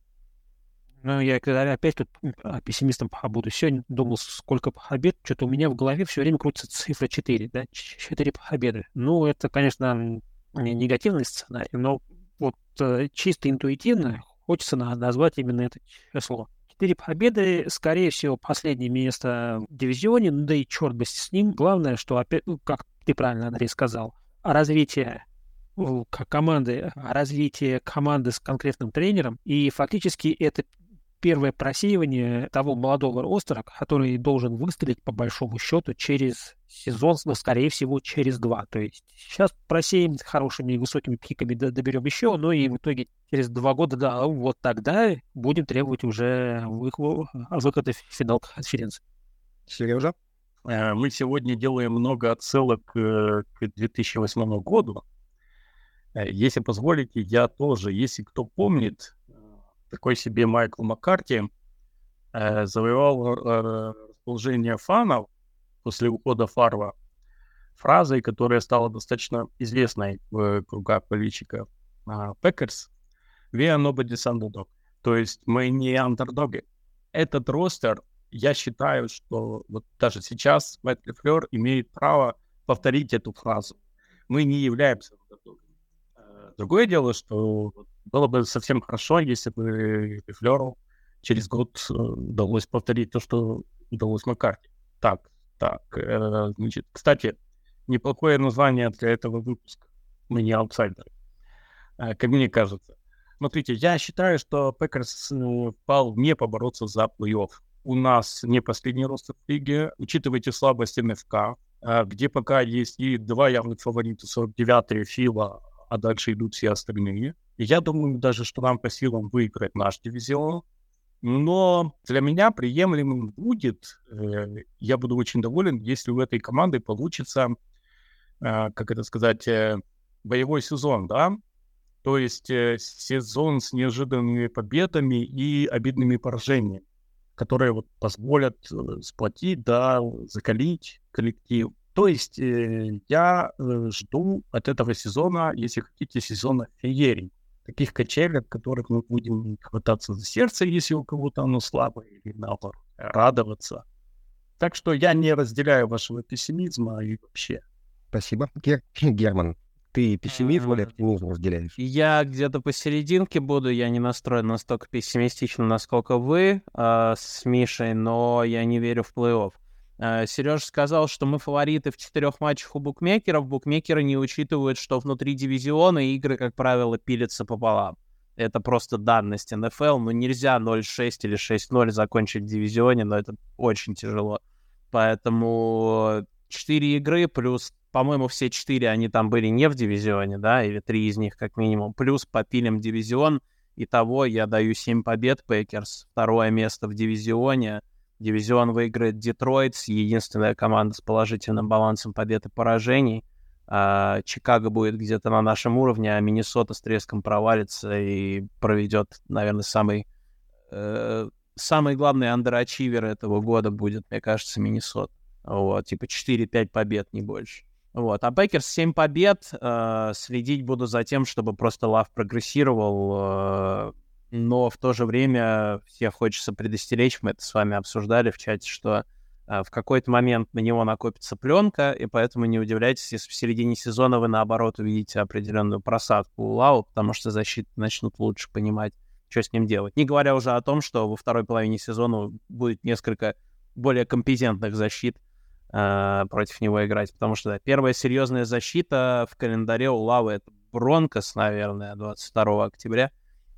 Ну, я опять тут а, пессимистом буду. Сегодня думал, сколько побед. Что-то у меня в голове все время крутится цифра 4, да? 4 победы. Ну, это, конечно, негативный сценарий, но вот э, чисто интуитивно хочется назвать именно это число. Четыре победы, скорее всего, последнее место в дивизионе, ну да и черт бы с ним. Главное, что опять, ну, как ты правильно, Андрей, сказал, развитие как команды, а развитие команды с конкретным тренером. И фактически это первое просеивание того молодого ростера, который должен выстрелить по большому счету через сезон, но, скорее всего, через два. То есть сейчас просеем с хорошими и высокими пиками, доберем еще, но и в итоге через два года, да, вот тогда будем требовать уже выхода в финал конференции. Сережа? Э, мы сегодня делаем много отсылок э, к 2008 году. Э, если позволите, я тоже, если кто помнит, такой себе Майкл Маккарти завоевал расположение фанов после ухода Фарва фразой, которая стала достаточно известной в кругах болельщиков Пекерс. We are nobody's underdog. То есть мы не андердоги. Этот ростер я считаю, что вот даже сейчас Мэтт Лефлер имеет право повторить эту фразу. Мы не являемся э, Другое дело, что было бы совсем хорошо, если бы Лефлеру через год э, удалось повторить то, что удалось Маккарти. Так, так, э, значит, кстати, неплохое название для этого выпуска. Мы не аутсайдеры, как мне кажется. Смотрите, я считаю, что Пекерс вполне побороться за плей-офф у нас не последний ростер в лиге. Учитывайте слабость НФК, где пока есть и два явных фаворита, 49-е Фила, а дальше идут все остальные. Я думаю даже, что нам по силам выиграть наш дивизион. Но для меня приемлемым будет, э, я буду очень доволен, если у этой команды получится, э, как это сказать, э, боевой сезон, да, то есть э, сезон с неожиданными победами и обидными поражениями которые вот позволят э, сплотить, да, закалить коллектив. То есть э, я э, жду от этого сезона, если хотите, сезона феерий. Таких качелек, которых мы будем хвататься за сердце, если у кого-то оно слабое, или наоборот, радоваться. Так что я не разделяю вашего пессимизма и вообще. Спасибо. Гер... Герман, ты пессимизм или оптимизм разделяешь? Я где-то посерединке буду. Я не настроен настолько пессимистично, насколько вы э, с Мишей, но я не верю в плей-офф. Э, Сережа сказал, что мы фавориты в четырех матчах у букмекеров. Букмекеры не учитывают, что внутри дивизиона игры, как правило, пилятся пополам. Это просто данность НФЛ. Ну, нельзя 0-6 или 6-0 закончить в дивизионе, но это очень тяжело. Поэтому 4 игры плюс по-моему, все четыре они там были не в дивизионе, да, или три из них как минимум. Плюс попилим дивизион. Итого я даю 7 побед Пейкерс. Второе место в дивизионе. Дивизион выиграет Детройт, единственная команда с положительным балансом побед и поражений. А, Чикаго будет где-то на нашем уровне, а Миннесота с треском провалится и проведет, наверное, самый, э, самый главный underachiever этого года будет, мне кажется, Миннесота. Вот, типа 4-5 побед, не больше. Вот. А Пекерс 7 побед. Э, следить буду за тем, чтобы просто Лав прогрессировал. Э, но в то же время всех хочется предостеречь. Мы это с вами обсуждали в чате, что э, в какой-то момент на него накопится пленка, и поэтому не удивляйтесь, если в середине сезона вы, наоборот, увидите определенную просадку у Лава, потому что защиты начнут лучше понимать, что с ним делать. Не говоря уже о том, что во второй половине сезона будет несколько более компетентных защит, э, против него играть, потому что да, первая серьезная защита в календаре у Лавы это Бронкос, наверное, 22 октября.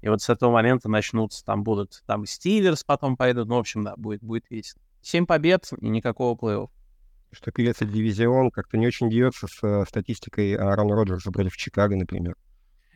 И вот с этого момента начнутся, там будут, там Стиллерс потом пойдут, ну, в общем, да, будет, будет весело. Семь побед и никакого плей-офф. Что касается дивизион, как-то не очень дерется с э, статистикой Аарона Роджерса против Чикаго, например.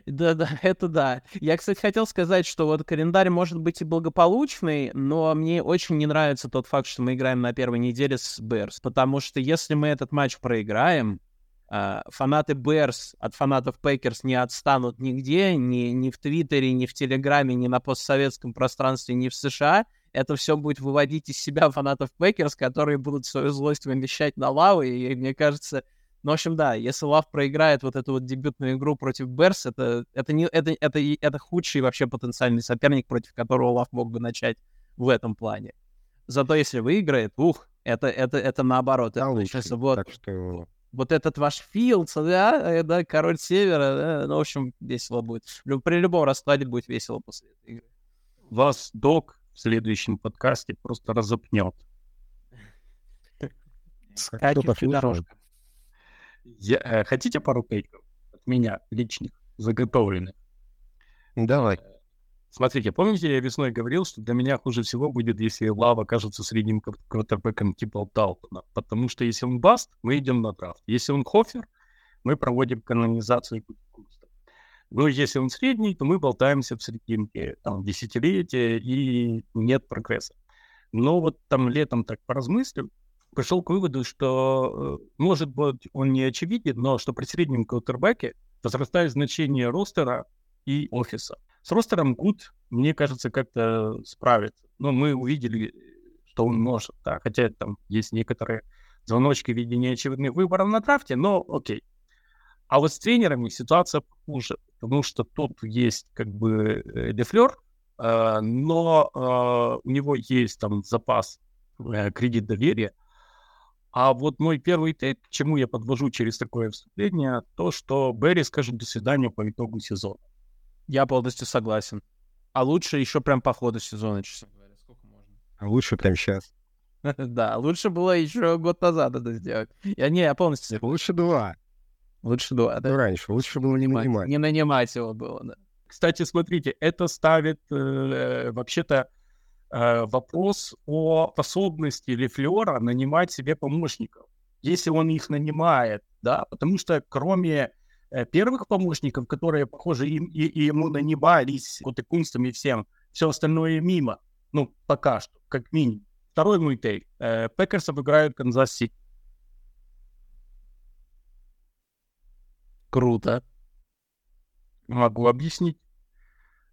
Да-да, это да. Я, кстати, хотел сказать, что вот календарь может быть и благополучный, но мне очень не нравится тот факт, что мы играем на первой неделе с Берс, потому что если мы этот матч проиграем, фанаты Берс от фанатов Пейкерс не отстанут нигде, ни, ни в Твиттере, ни в Телеграме, ни на постсоветском пространстве, ни в США. Это все будет выводить из себя фанатов Пейкерс, которые будут свою злость вымещать на Лаве, и мне кажется, ну, в общем, да, если Лав проиграет вот эту вот дебютную игру против Берс, это, это, не, это, это, это худший вообще потенциальный соперник, против которого Лав мог бы начать в этом плане. Зато если выиграет, ух, это, это, это наоборот. Да, это, лучше, вот, так что... вот этот ваш Филдс, да, э, да, король севера, да, ну, в общем, весело будет. При любом раскладе будет весело после этой игры. Вас док в следующем подкасте просто разопнет. Дорожка. Я, э, хотите пару кейков? меня личных, заготовленных. Давай. Смотрите, помните, я весной говорил, что для меня хуже всего будет, если Лава окажется средним квотербеком типа Далтона. Потому что если он баст, мы идем на драфт. Если он хофер, мы проводим канонизацию ну, если он средний, то мы болтаемся в серединке, там, десятилетия, и нет прогресса. Но вот там летом так поразмыслив, пришел к выводу, что, э, может быть, он не очевиден, но что при среднем квотербеке возрастает значение ростера и офиса. С ростером Гуд, мне кажется, как-то справится. Но мы увидели, что он может, да, хотя там есть некоторые звоночки в виде неочевидных выборов на драфте, но окей. А вот с тренерами ситуация хуже, потому что тут есть как бы э, дефлер, э, но э, у него есть там запас кредит доверия. А вот мой первый тейк, к чему я подвожу через такое вступление, то, что Берри скажет до свидания по итогу сезона. Я полностью согласен. А лучше еще прям по ходу сезона, честно говоря. Сколько можно? А лучше прям сейчас. Да, лучше было еще год назад это сделать. Я не, я полностью... Лучше два. Лучше два, да? Ну, раньше. Лучше было не нанимать. Не нанимать его было, да. Кстати, смотрите, это ставит э, вообще-то э, вопрос о способности Лефлера нанимать себе помощников. Если он их нанимает, да, потому что кроме первых помощников, которые, похоже, им, и, и ему нанимались Гутекунстом и всем, все остальное мимо. Ну, пока что, как минимум. Второй мой take. Э, Пекерс обыграют Канзас Сити. Круто. Могу объяснить.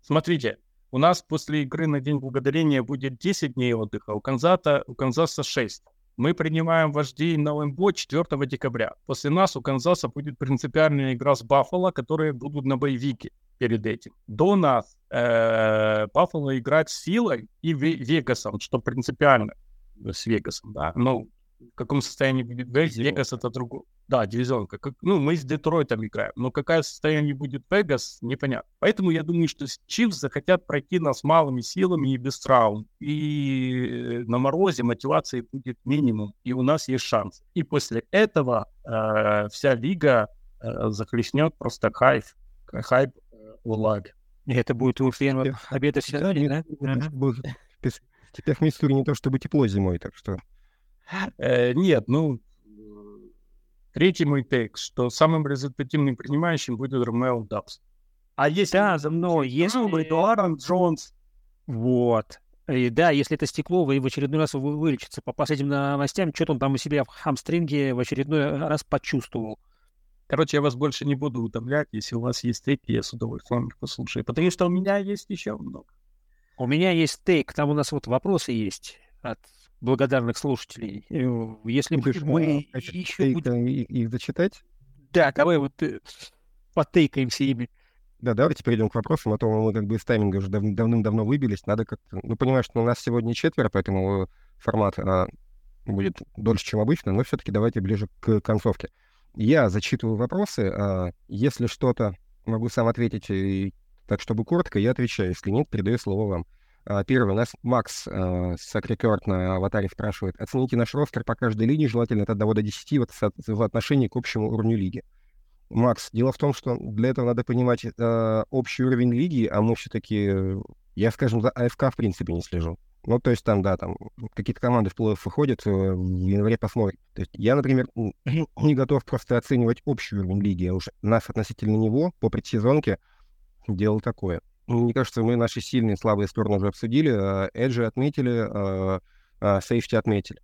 Смотрите, у нас после игры на День Благодарения будет 10 дней отдыха, у Канзаса, у Канзаса 6. Мы принимаем вождей на ЛМБО 4 декабря. После нас у Канзаса будет принципиальная игра с Баффало, которые будут на боевике перед этим. До нас э, Баффало играет с Силой и Вегасом, что принципиально с Вегасом, да. Ну, в каком состоянии будет Вегас, Вегас это другое. Да, дивизионка. Как, ну, мы с Детройтом играем, но какое состояние будет Вегас, непонятно. Поэтому я думаю, что Чивс захотят пройти нас малыми силами и без травм. И на морозе мотивации будет минимум, и у нас есть шанс. И после этого э, вся лига э, захлестнет просто хайп, хайп э, у. И это будет у первого обеда в сезоне, да? Теперь в Миссури не то чтобы тепло зимой, так что... Э, нет, ну, третий мой тейк, что самым результативным принимающим будет Ромео Дабс. А если... Да, но если... то Аарон Джонс. Вот. И да, если это стекло, вы в очередной раз вы вылечится. По последним новостям, что-то он там у себя в хамстринге в очередной раз почувствовал. Короче, я вас больше не буду утомлять. Если у вас есть тейк, я с удовольствием послушаю. Потому что у меня есть еще много. У меня есть тейк. Там у нас вот вопросы есть от благодарных слушателей. Э, если Будешь мы еще будем... их зачитать? Да, давай вот э, потейкаемся ими. Да, давайте перейдем к вопросам, а то мы как бы из тайминга уже дав- давным-давно выбились. Надо как-то... Ну, понимаешь, что у нас сегодня четверо, поэтому формат а, будет дольше, чем обычно, но все-таки давайте ближе к концовке. Я зачитываю вопросы. А, если что-то могу сам ответить, и, так чтобы коротко, я отвечаю. Если нет, передаю слово вам. А, первый у нас Макс э, Сакрикерт на аватаре спрашивает. Оцените наш ростер по каждой линии, желательно от 1 до 10 в, в отношении к общему уровню лиги. Макс, дело в том, что для этого надо понимать э, общий уровень лиги, а мы все-таки, я, скажем, за АФК в принципе не слежу. Ну, то есть там, да, там какие-то команды в плей-офф выходят, э, в январе посмотрим. То есть я, например, не готов просто оценивать общий уровень лиги, а уж нас относительно него по предсезонке делал такое. Мне кажется, мы наши сильные и слабые стороны уже обсудили, а эджи отметили, а, а сейфти отметили.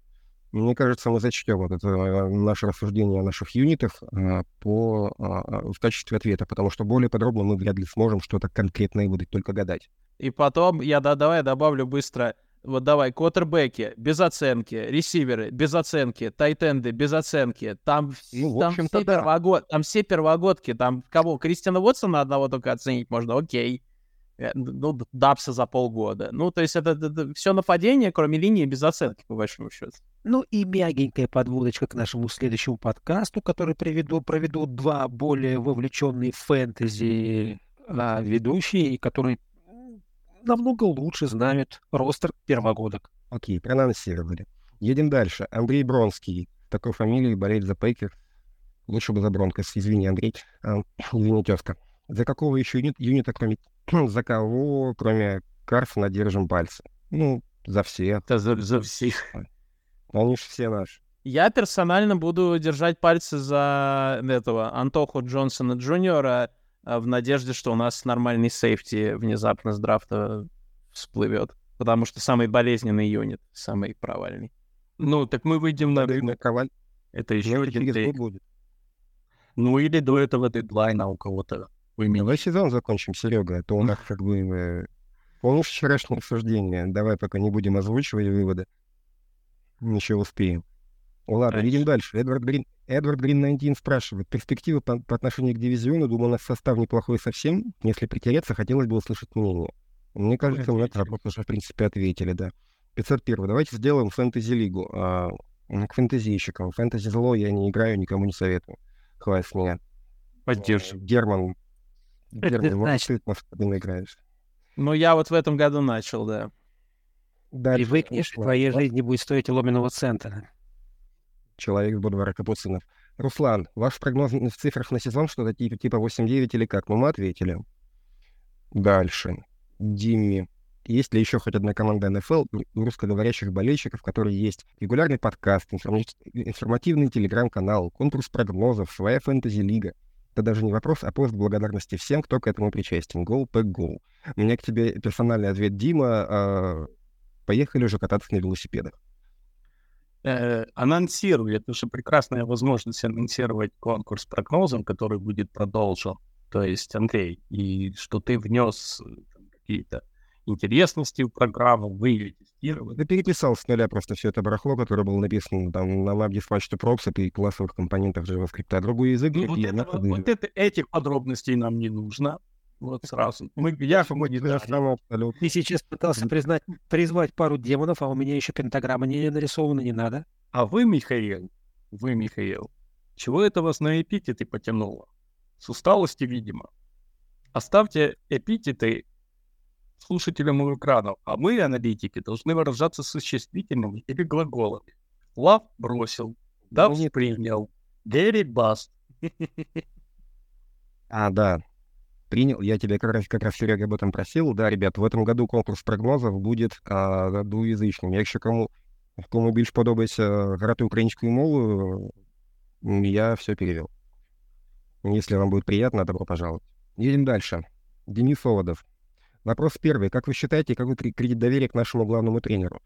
Мне кажется, мы зачтем вот это наше рассуждение о наших юнитах по, в качестве ответа, потому что более подробно мы вряд ли сможем что-то конкретное выдать, только гадать. И потом, я да, давай добавлю быстро, вот давай, квотербеки без оценки, ресиверы без оценки, тайтенды без оценки. Там, ну, там, все, да. первогод, там все первогодки, там кого? Кристиана Уотсона одного только оценить можно, окей. Э, ну, Дапса за полгода. Ну, то есть это, это, это все нападение, кроме линии, без оценки, по большому счету. Ну и мягенькая подводочка к нашему следующему подкасту, который приведу, проведут два более вовлеченные фэнтези а, ведущие, которые намного лучше знают ростер первогодок. Окей, проанонсировали. Едем дальше. Андрей Бронский, такой фамилией болеет за Пейкер. Лучше бы за Бронкос. Извини, Андрей. А, извини, тезка. За какого еще юнит, юнита, кроме... за кого, кроме Карсона, держим пальцы? Ну, за всех. Это за, за всех. Они же все наши. Я персонально буду держать пальцы за этого Антоху Джонсона Джуниора а, в надежде, что у нас нормальный сейфти внезапно с драфта всплывет. Потому что самый болезненный юнит, самый провальный. Ну, так мы выйдем на рынок. Коваль. Это еще один будет. Ну, или до этого дедлайна у кого-то. Меня Давай сезон закончим, Серега, а то у нас как бы... э, Помнишь вчерашнее обсуждение? Давай пока не будем озвучивать выводы. Еще успеем. Ладно, видим дальше. Эдвард Грин, Эдвард Грин 19 спрашивает. Перспективы по, по отношению к дивизиону, думаю, у нас состав неплохой совсем. Если притереться, хотелось бы услышать мнение. Мне кажется, мы на этот вопрос уже, в принципе, ответили, да. 501. Давайте сделаем фэнтези-лигу. А, м, к фэнтезийщикам. Фэнтези зло я не играю, никому не советую. Хватит с меня. поддержим. Герман. Ты, может, ты играешь. Ну, я вот в этом году начал, да. Дальше. Привыкнешь, и Руслан. твоей жизни будет стоить ломенного цента. Человек с Бодвара Капуцинов. Руслан, ваш прогноз в цифрах на сезон что-то типа, типа 8-9 или как? Ну, мы ответили. Дальше. Димми. Есть ли еще хоть одна команда НФЛ у русскоговорящих болельщиков, которые есть регулярный подкаст, информативный телеграм-канал, конкурс прогнозов, своя фэнтези-лига? Это даже не вопрос, а пост благодарности всем, кто к этому причастен. Go, pack, go. У меня к тебе персональный ответ, Дима. а, Поехали уже кататься на велосипедах. Э, анонсирую. Это же прекрасная возможность анонсировать конкурс прогнозом, который будет продолжен. То есть, Андрей, и что ты внес э, какие-то интересности в программу, вы ее тестировали. Да переписал с нуля просто все это барахло, которое было написано там на WebDispatch to Props и классовых компонентах JavaScript. А другой язык Ну, вот, это- нахуй вот это- этих подробностей нам не нужно. Вот сразу. Мы, я же мы не абсолютно. Ты сейчас пытался признать, призвать пару демонов, а у меня еще пентаграмма не нарисована, не надо. А вы, Михаил, вы, Михаил, чего это вас на эпитеты потянуло? С усталости, видимо. Оставьте эпитеты слушателям у экранов, а мы, аналитики, должны выражаться существительными или глаголами. Лав бросил, Дав Ну, не- принял, Гэри баст. А, да. Принял. Я тебя как раз, как раз, Серега, об этом просил. Да, ребят, в этом году конкурс прогнозов будет а, двуязычным. Якщо кому, кому більш подобається грати українською мовою, м, я все перевел. Если вам будет приятно, добро пожаловать. Едем дальше. Денис Оводов. Вопрос первый. Как вы считаете, какой кре- кредит доверия к нашему главному тренеру?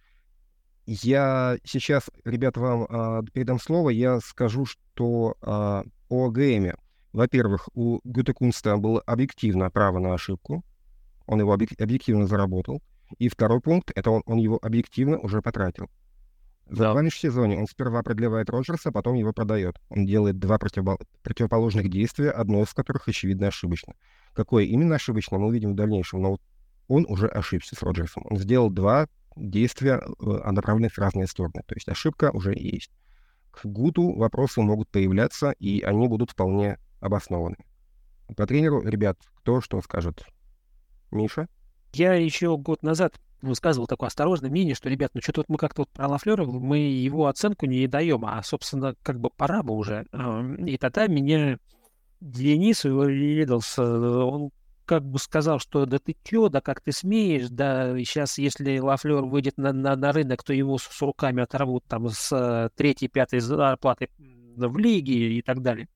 Я сейчас, ребят, вам а, передам слово. Я скажу, что а, о ГМе. Во-первых, у Гютекунста было объективно право на ошибку. Он его объек- объективно заработал. И второй пункт — это он, он его объективно уже потратил. В Да. сезоне он сперва продлевает Роджерса, потом его продает. Он делает два противобо- противоположных действия, одно из которых, очевидно, ошибочно. Какое именно ошибочно, мы увидим в дальнейшем, но вот он уже ошибся с Роджерсом. Он сделал два действия, э, а направленных в разные стороны. То есть ошибка уже есть. К Гуту вопросы могут появляться, и они будут вполне обоснованы. По тренеру, ребят, кто что скажет? Миша? Я еще год назад высказывал такое осторожное мнение, что, ребят, ну что-то вот мы как-то вот про Лафлера, мы его оценку не даем, а, собственно, как бы пора бы уже. И тогда меня Денис Риддлс, он как бы сказал, что да ты чё, да как ты смеешь, да сейчас, если Лафлер выйдет на, на, на рынок, то его с, с руками оторвут там с э, третьей, пятой зарплаты в лиге и так далее.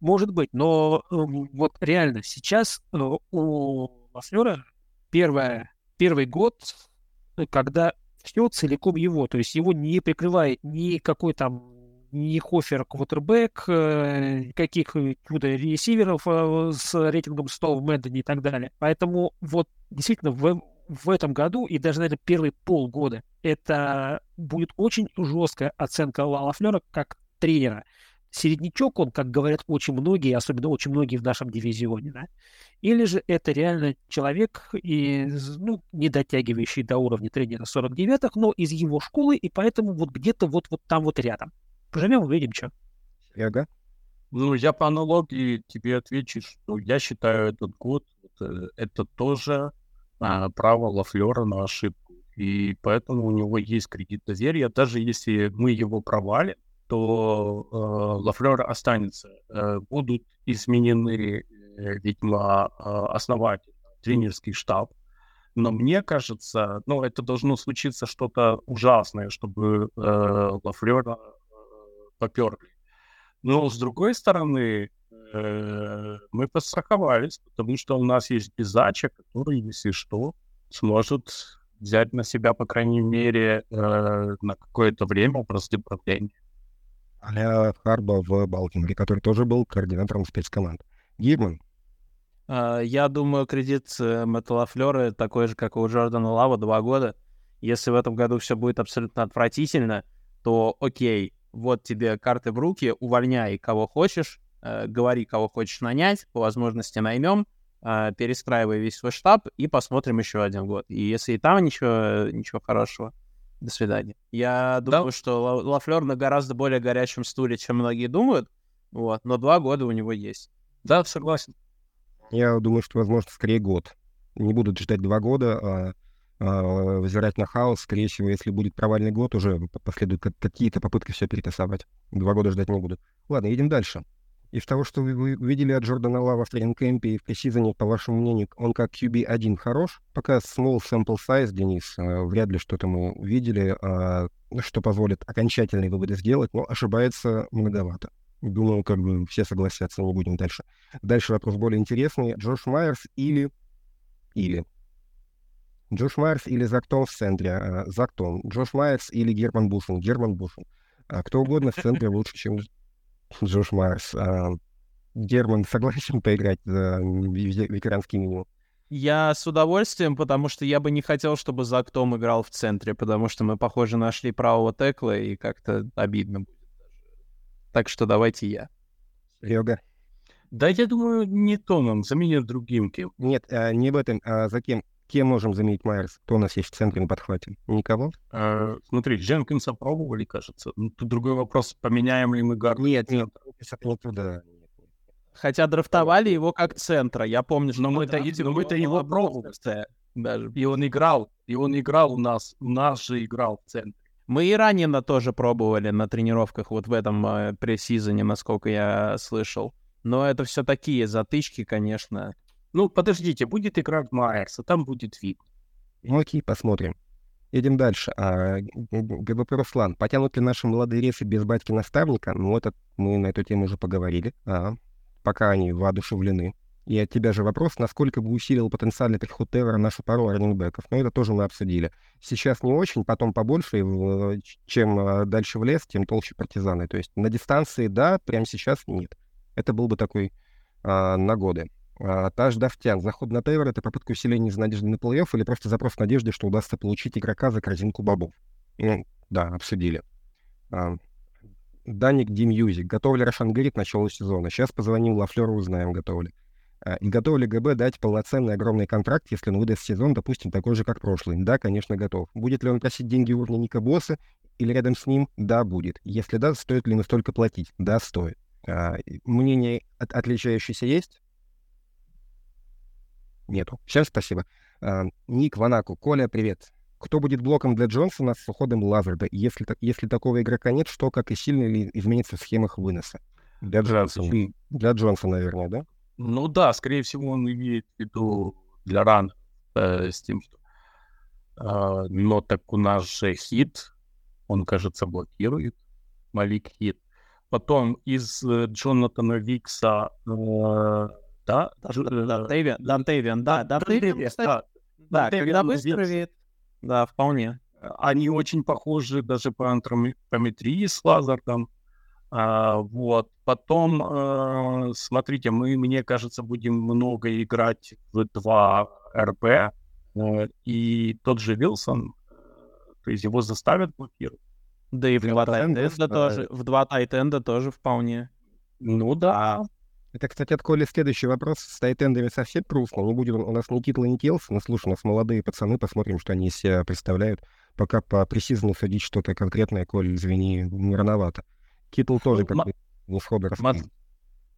Может быть, но э, вот реально сейчас э, у Лафлера первое, первый год, когда все целиком его, то есть его не прикрывает никакой там ни Хофер квотербек, э, никаких чудо ресиверов э, с рейтингом 100 в Мэддене и так далее. Поэтому вот действительно в, в этом году и даже, наверное, первые полгода это будет очень жесткая оценка Лала Флера как тренера. Середнячок он, как говорят очень многие, особенно очень многие в нашем дивизионе, да? Или же это реально человек, из, ну, не дотягивающий до уровня тренера 49-х, но из его школы, и поэтому вот где-то вот, вот там вот рядом. Поживем, увидим, что. Серега? Ну, я по аналогии тебе отвечу, что я считаю этот год, э, это тоже а, право Лафлера на ошибку. И поэтому у него есть кредит доверия. Даже если мы его провалим, то э, Лафлер останется. Э, будут изменены, э, видимо, э, основатель, тренерский штаб. Но мне кажется, ну, это должно случиться что-то ужасное, чтобы э, Лафлера поперли. Но, с другой стороны, э, мы подстраховались, потому что у нас есть Безача, который, если что, сможет взять на себя, по крайней мере, э, на какое-то время образ управления. а Харба в Балтиморе, который тоже был координатором спецкоманд. Гирман, А, Я думаю, кредит э, Мэтта Лафлёра такой же, как и у Джордана Лава, два года. Если в этом году все будет абсолютно отвратительно, то окей, вот тебе карты в руки, увольняй кого хочешь, э, говори, кого хочешь нанять, по возможности наймем, э, перестраивай весь свой штаб и посмотрим еще один год. И если и там ничего, ничего хорошего, до свидания. Я думаю, что Ла- Лафлёр на гораздо более горячем стуле, чем многие думают, вот, но два года у него есть. Да, согласен. я думаю, что, возможно, скорее год. Не будут ждать два года, а, взирать на хаос. Скорее всего, если будет провальный год, уже последуют как- какие-то попытки все перетасовать. Два года ждать не будут. Ладно, едем дальше. Из того, что вы, увидели от Джордана Лава в тренинг-кемпе и в пресизоне, по вашему мнению, он как QB1 хорош? Пока small sample size, Денис, э, вряд ли что-то мы увидели, а, что позволит окончательные выводы сделать, но ошибается многовато. Думаю, как бы все согласятся, не будем дальше. Дальше вопрос более интересный. Джош Майерс или... Или... Джош Майерс или Зактон в центре? А, Зактон. Джош Майерс или Герман Бушин? Герман Бушин. А, кто угодно в центре лучше, чем Джош Майерс. А, Герман согласен поиграть за ве- ветеранский минимум? Я с удовольствием, потому что я бы не хотел, чтобы Зак Том играл в центре, потому что мы, похоже, нашли правого текла, и как-то обидно будет даже. Так что давайте я. Серега? Да, я думаю, не Тоном, заменят другим кем. Нет, а, не в этом. А за кем? Кем можем заменить Майерс? Кто у нас есть в центре на подхвате? Никого? Э, смотри, Дженкинса пробовали, кажется. Ну, тут другой вопрос, поменяем ли мы гард. Нет, нет. Это не туда. Хотя драфтовали его как центра. Я помню, что Но мы-то- но мы-то его пробовали. Даже. И он играл, и он играл у нас, у нас же играл в центре. Мы и ранее тоже пробовали на тренировках вот в этом э, пресизоне, насколько я слышал. Но это все такие затычки, конечно. Ну, подождите, будет играть Майерс, а там будет вид. Ну окей, посмотрим. Едем дальше. А, ГБП Руслан, потянут ли наши молодые ресы без батьки наставника? Ну, это мы на эту тему уже поговорили. А, пока они воодушевлены. И от тебя же вопрос, насколько бы усилил потенциальный приход Тевера нашу пару раненбеков. Но это тоже мы обсудили. Сейчас не очень, потом побольше. Чем а, дальше в лес, тем толще партизаны. То есть на дистанции да, прямо сейчас нет. Это был бы такой а, на годы. А, Таш Давтян. Заход на Тейвер — это попытка усиления из надежды на плей-офф или просто запрос в надежде, что удастся получить игрока за корзинку бобов? Ну, да, обсудили. А, Даник Ди Мьюзик. Готов ли Рашан Гэри к началу сезона? Сейчас позвоним Лафлеру, узнаем, готов ли. А, И готов ли ГБ дать полноценный огромный контракт, если он выдаст сезон, допустим, такой же, как прошлый? Да, конечно, готов. Будет ли он просить деньги уровня Ника Босы или рядом с ним? Да, будет. Если да, стоит ли ему столько платить? Да, стоит. Мнение от- отличающееся есть? Нету. Всем спасибо. А, Ник Ванаку. Коля, привет. Кто будет блоком для Джонсона с уходом Лазарда? Если, если такого игрока нет, что, как и сильно ли изменится в схемах выноса? Для Джонсона. Для Джонсона, наверное, да? Ну да, скорее всего, он имеет в виду для ран э, с тем, что... э, но так у нас же хит, он, кажется, блокирует. Малик хит. Потом из э, Джонатана Викса... э, да? Э, Дантейвиан, Дантейвиан, да, Дантейвиан, кстати, да. да, когда выздоровеет, да, вполне. Они очень похожи даже по антропометрии с Лазардом. А, вот. Потом, э, смотрите, мы, мне кажется, будем много играть в 2 РБ. э, и тот же Вилсон, э, то есть его заставят блокировать. Да и в два тайтенда тоже, в два тайтенда тоже вполне. Ну да. Это, кстати, от Коли следующий вопрос. С тайтендами совсем грустно. Не будет у нас ни Китла, ни Келса. Ну, слушай, у нас молодые пацаны, посмотрим, что они из себя представляют. Пока по пресизону судить что-то конкретное, Коль, извини, не рановато. Китл тоже как бы не сходу раскрыл.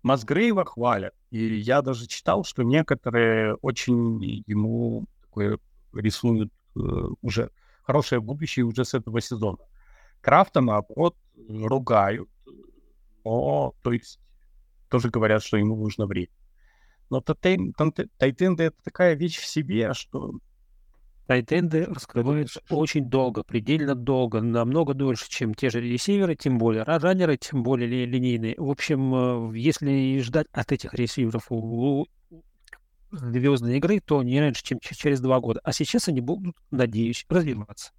Масгрейва хвалят. И я даже читал, что некоторые очень ему такое рисуют э, уже хорошее будущее уже с этого сезона. Крафта, наоборот, ругают, но, то есть, тоже говорят, что ему нужно время. Но тайтенды — это такая вещь в себе, что Тайтенды раскрываются очень долго, предельно долго, намного дольше, чем те же ресиверы, тем более раннеры, тем более ли, линейные. В общем, э, если ждать от этих ресиверов звездной игры, то не раньше, чем через два года. А сейчас они будут, надеюсь, развиваться.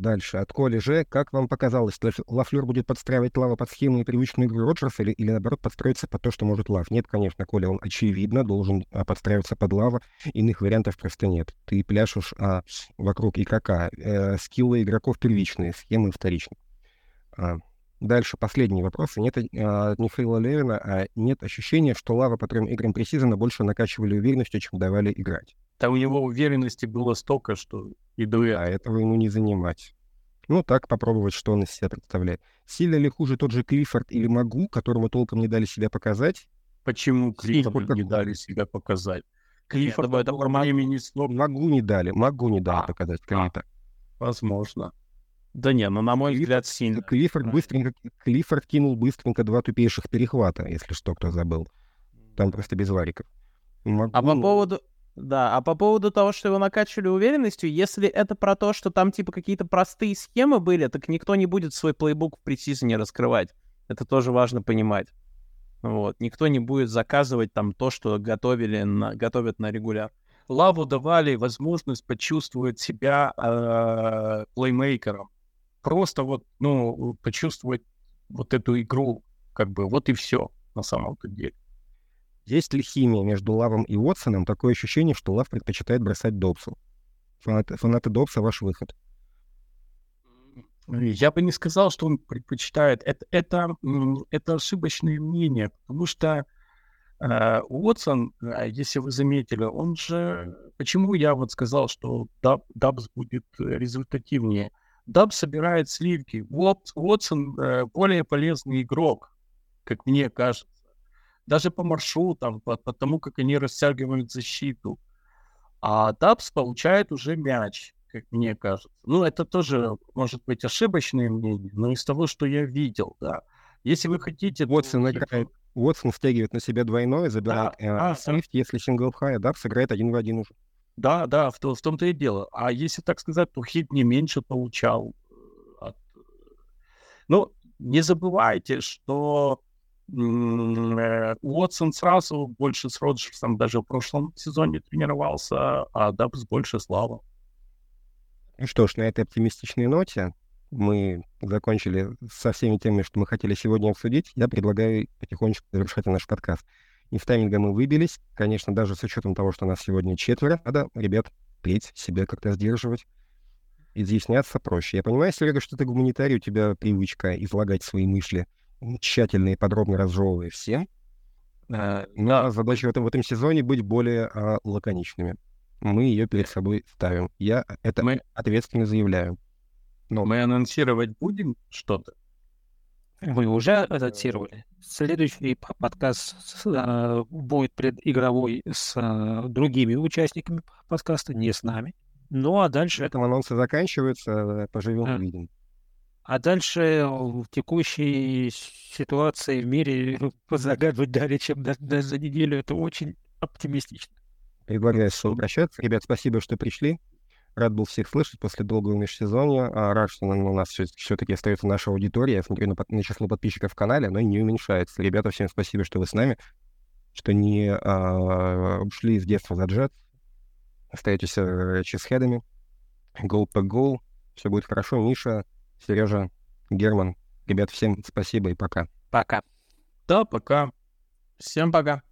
Дальше. От Коли же, как вам показалось, Лафлер будет подстраивать Лава под схему и привычную игру Роджерса или, или наоборот подстроиться под то, что может Лав? Нет, конечно, Коля, он очевидно должен а, подстраиваться под Лава. Иных вариантов просто нет. Ты пляшешь а, вокруг игрока. Э, скиллы игроков первичные, схемы вторичные. А, дальше последние вопросы. Нет а, от Михаила Левина, а нет ощущения, что Лава по трем играм пресизона больше накачивали уверенностью, чем давали играть. Там у него уверенности было столько, что и дуэт. А этого ему не занимать. Ну, так попробовать, что он из себя представляет. Сильно ли хуже тот же Клиффорд или Магу, которому толком не дали себя показать? Почему Клиффорд не дали себя показать? Клиффорд это времени снова... Магу не дали, Магу не дали а, показать. А, возможно. Да не, ну, на мой Клиффорд, взгляд, сильно. Клиффорд, быстренько, Клиффорд кинул быстренько два тупейших перехвата, если что, кто забыл. Там просто без вариков. Магу... А по поводу... Да, а по поводу того, что его накачивали уверенностью, если это про то, что там типа какие-то простые схемы были, так никто не будет свой плейбук в пресизоне раскрывать. Это тоже важно понимать. Вот. Никто не будет заказывать там то, что готовили на, готовят на регуляр. Лаву давали возможность почувствовать себя э, плеймейкером. Просто вот, ну, почувствовать вот эту игру, как бы, вот и все на самом-то деле. Есть ли химия между Лавом и Уотсоном? Такое ощущение, что Лав предпочитает бросать Добсу. Фанаты, фанаты Добса, ваш выход. Я бы не сказал, что он предпочитает. Это, это, это ошибочное мнение, потому что э, Уотсон, э, если вы заметили, он же... Почему я вот сказал, что Даб, Дабс будет результативнее? Даб собирает сливки. Уотсон э, более полезный игрок, как мне кажется даже по маршрутам, по, по тому, как они растягивают защиту. А Дабс получает уже мяч, как мне кажется. Ну, это тоже может быть ошибочное мнение, но из того, что я видел, да. Если вы хотите... Уотсон то... играет, Уотсон стягивает на себя двойное, забирает да, э, да, если сингл хай, Дабс играет один в один уже. Да, да, в, в том-то и дело. А если так сказать, то хит не меньше получал. Э, от... Ну, не забывайте, что Э, Уотсон сразу больше с Роджерсом даже в прошлом сезоне тренировался, а Дабс больше слава. Ну что ж, на этой оптимистичной ноте мы закончили со всеми теми, что мы хотели сегодня обсудить. Я предлагаю потихонечку завершать наш подкаст. Из тайминга мы выбились. Конечно, даже с учетом того, что нас сегодня четверо, надо, ребят, петь, себя как-то сдерживать. Изъясняться проще. Я понимаю, Серега, что ты гуманитарий, у тебя привычка излагать свои мысли — тщательно и подробно разжевывая все. Но задача в этом, в этом сезоне быть более а, лаконичными. Мы ее перед собой ставим. Я это мы ответственно заявляю. Но... Мы анонсировать будем что-то? Вы уже анонсировали. Следующий подкаст э, будет предигровой с э, другими участниками подкаста, не с нами. Ну а дальше... Этом анонсы заканчиваются, поживем а. увидим. А дальше в текущей ситуации в мире загадывать далее, чем за, за неделю, это очень оптимистично. Предлагаю прощаться. Ребят, спасибо, что пришли. Рад был всех слышать после долгого межсезонья. А рад, что у нас все-таки остается наша аудитория. Я смотрю на, на число подписчиков в канале, оно не уменьшается. Ребята, всем спасибо, что вы с нами, что не а, ушли из детства за джет. Остаетесь э, чизхедами. Гол по гол. Все будет хорошо. Миша, Сережа, Герман. Ребят, всем спасибо и пока. Пока. Да, пока. Всем пока.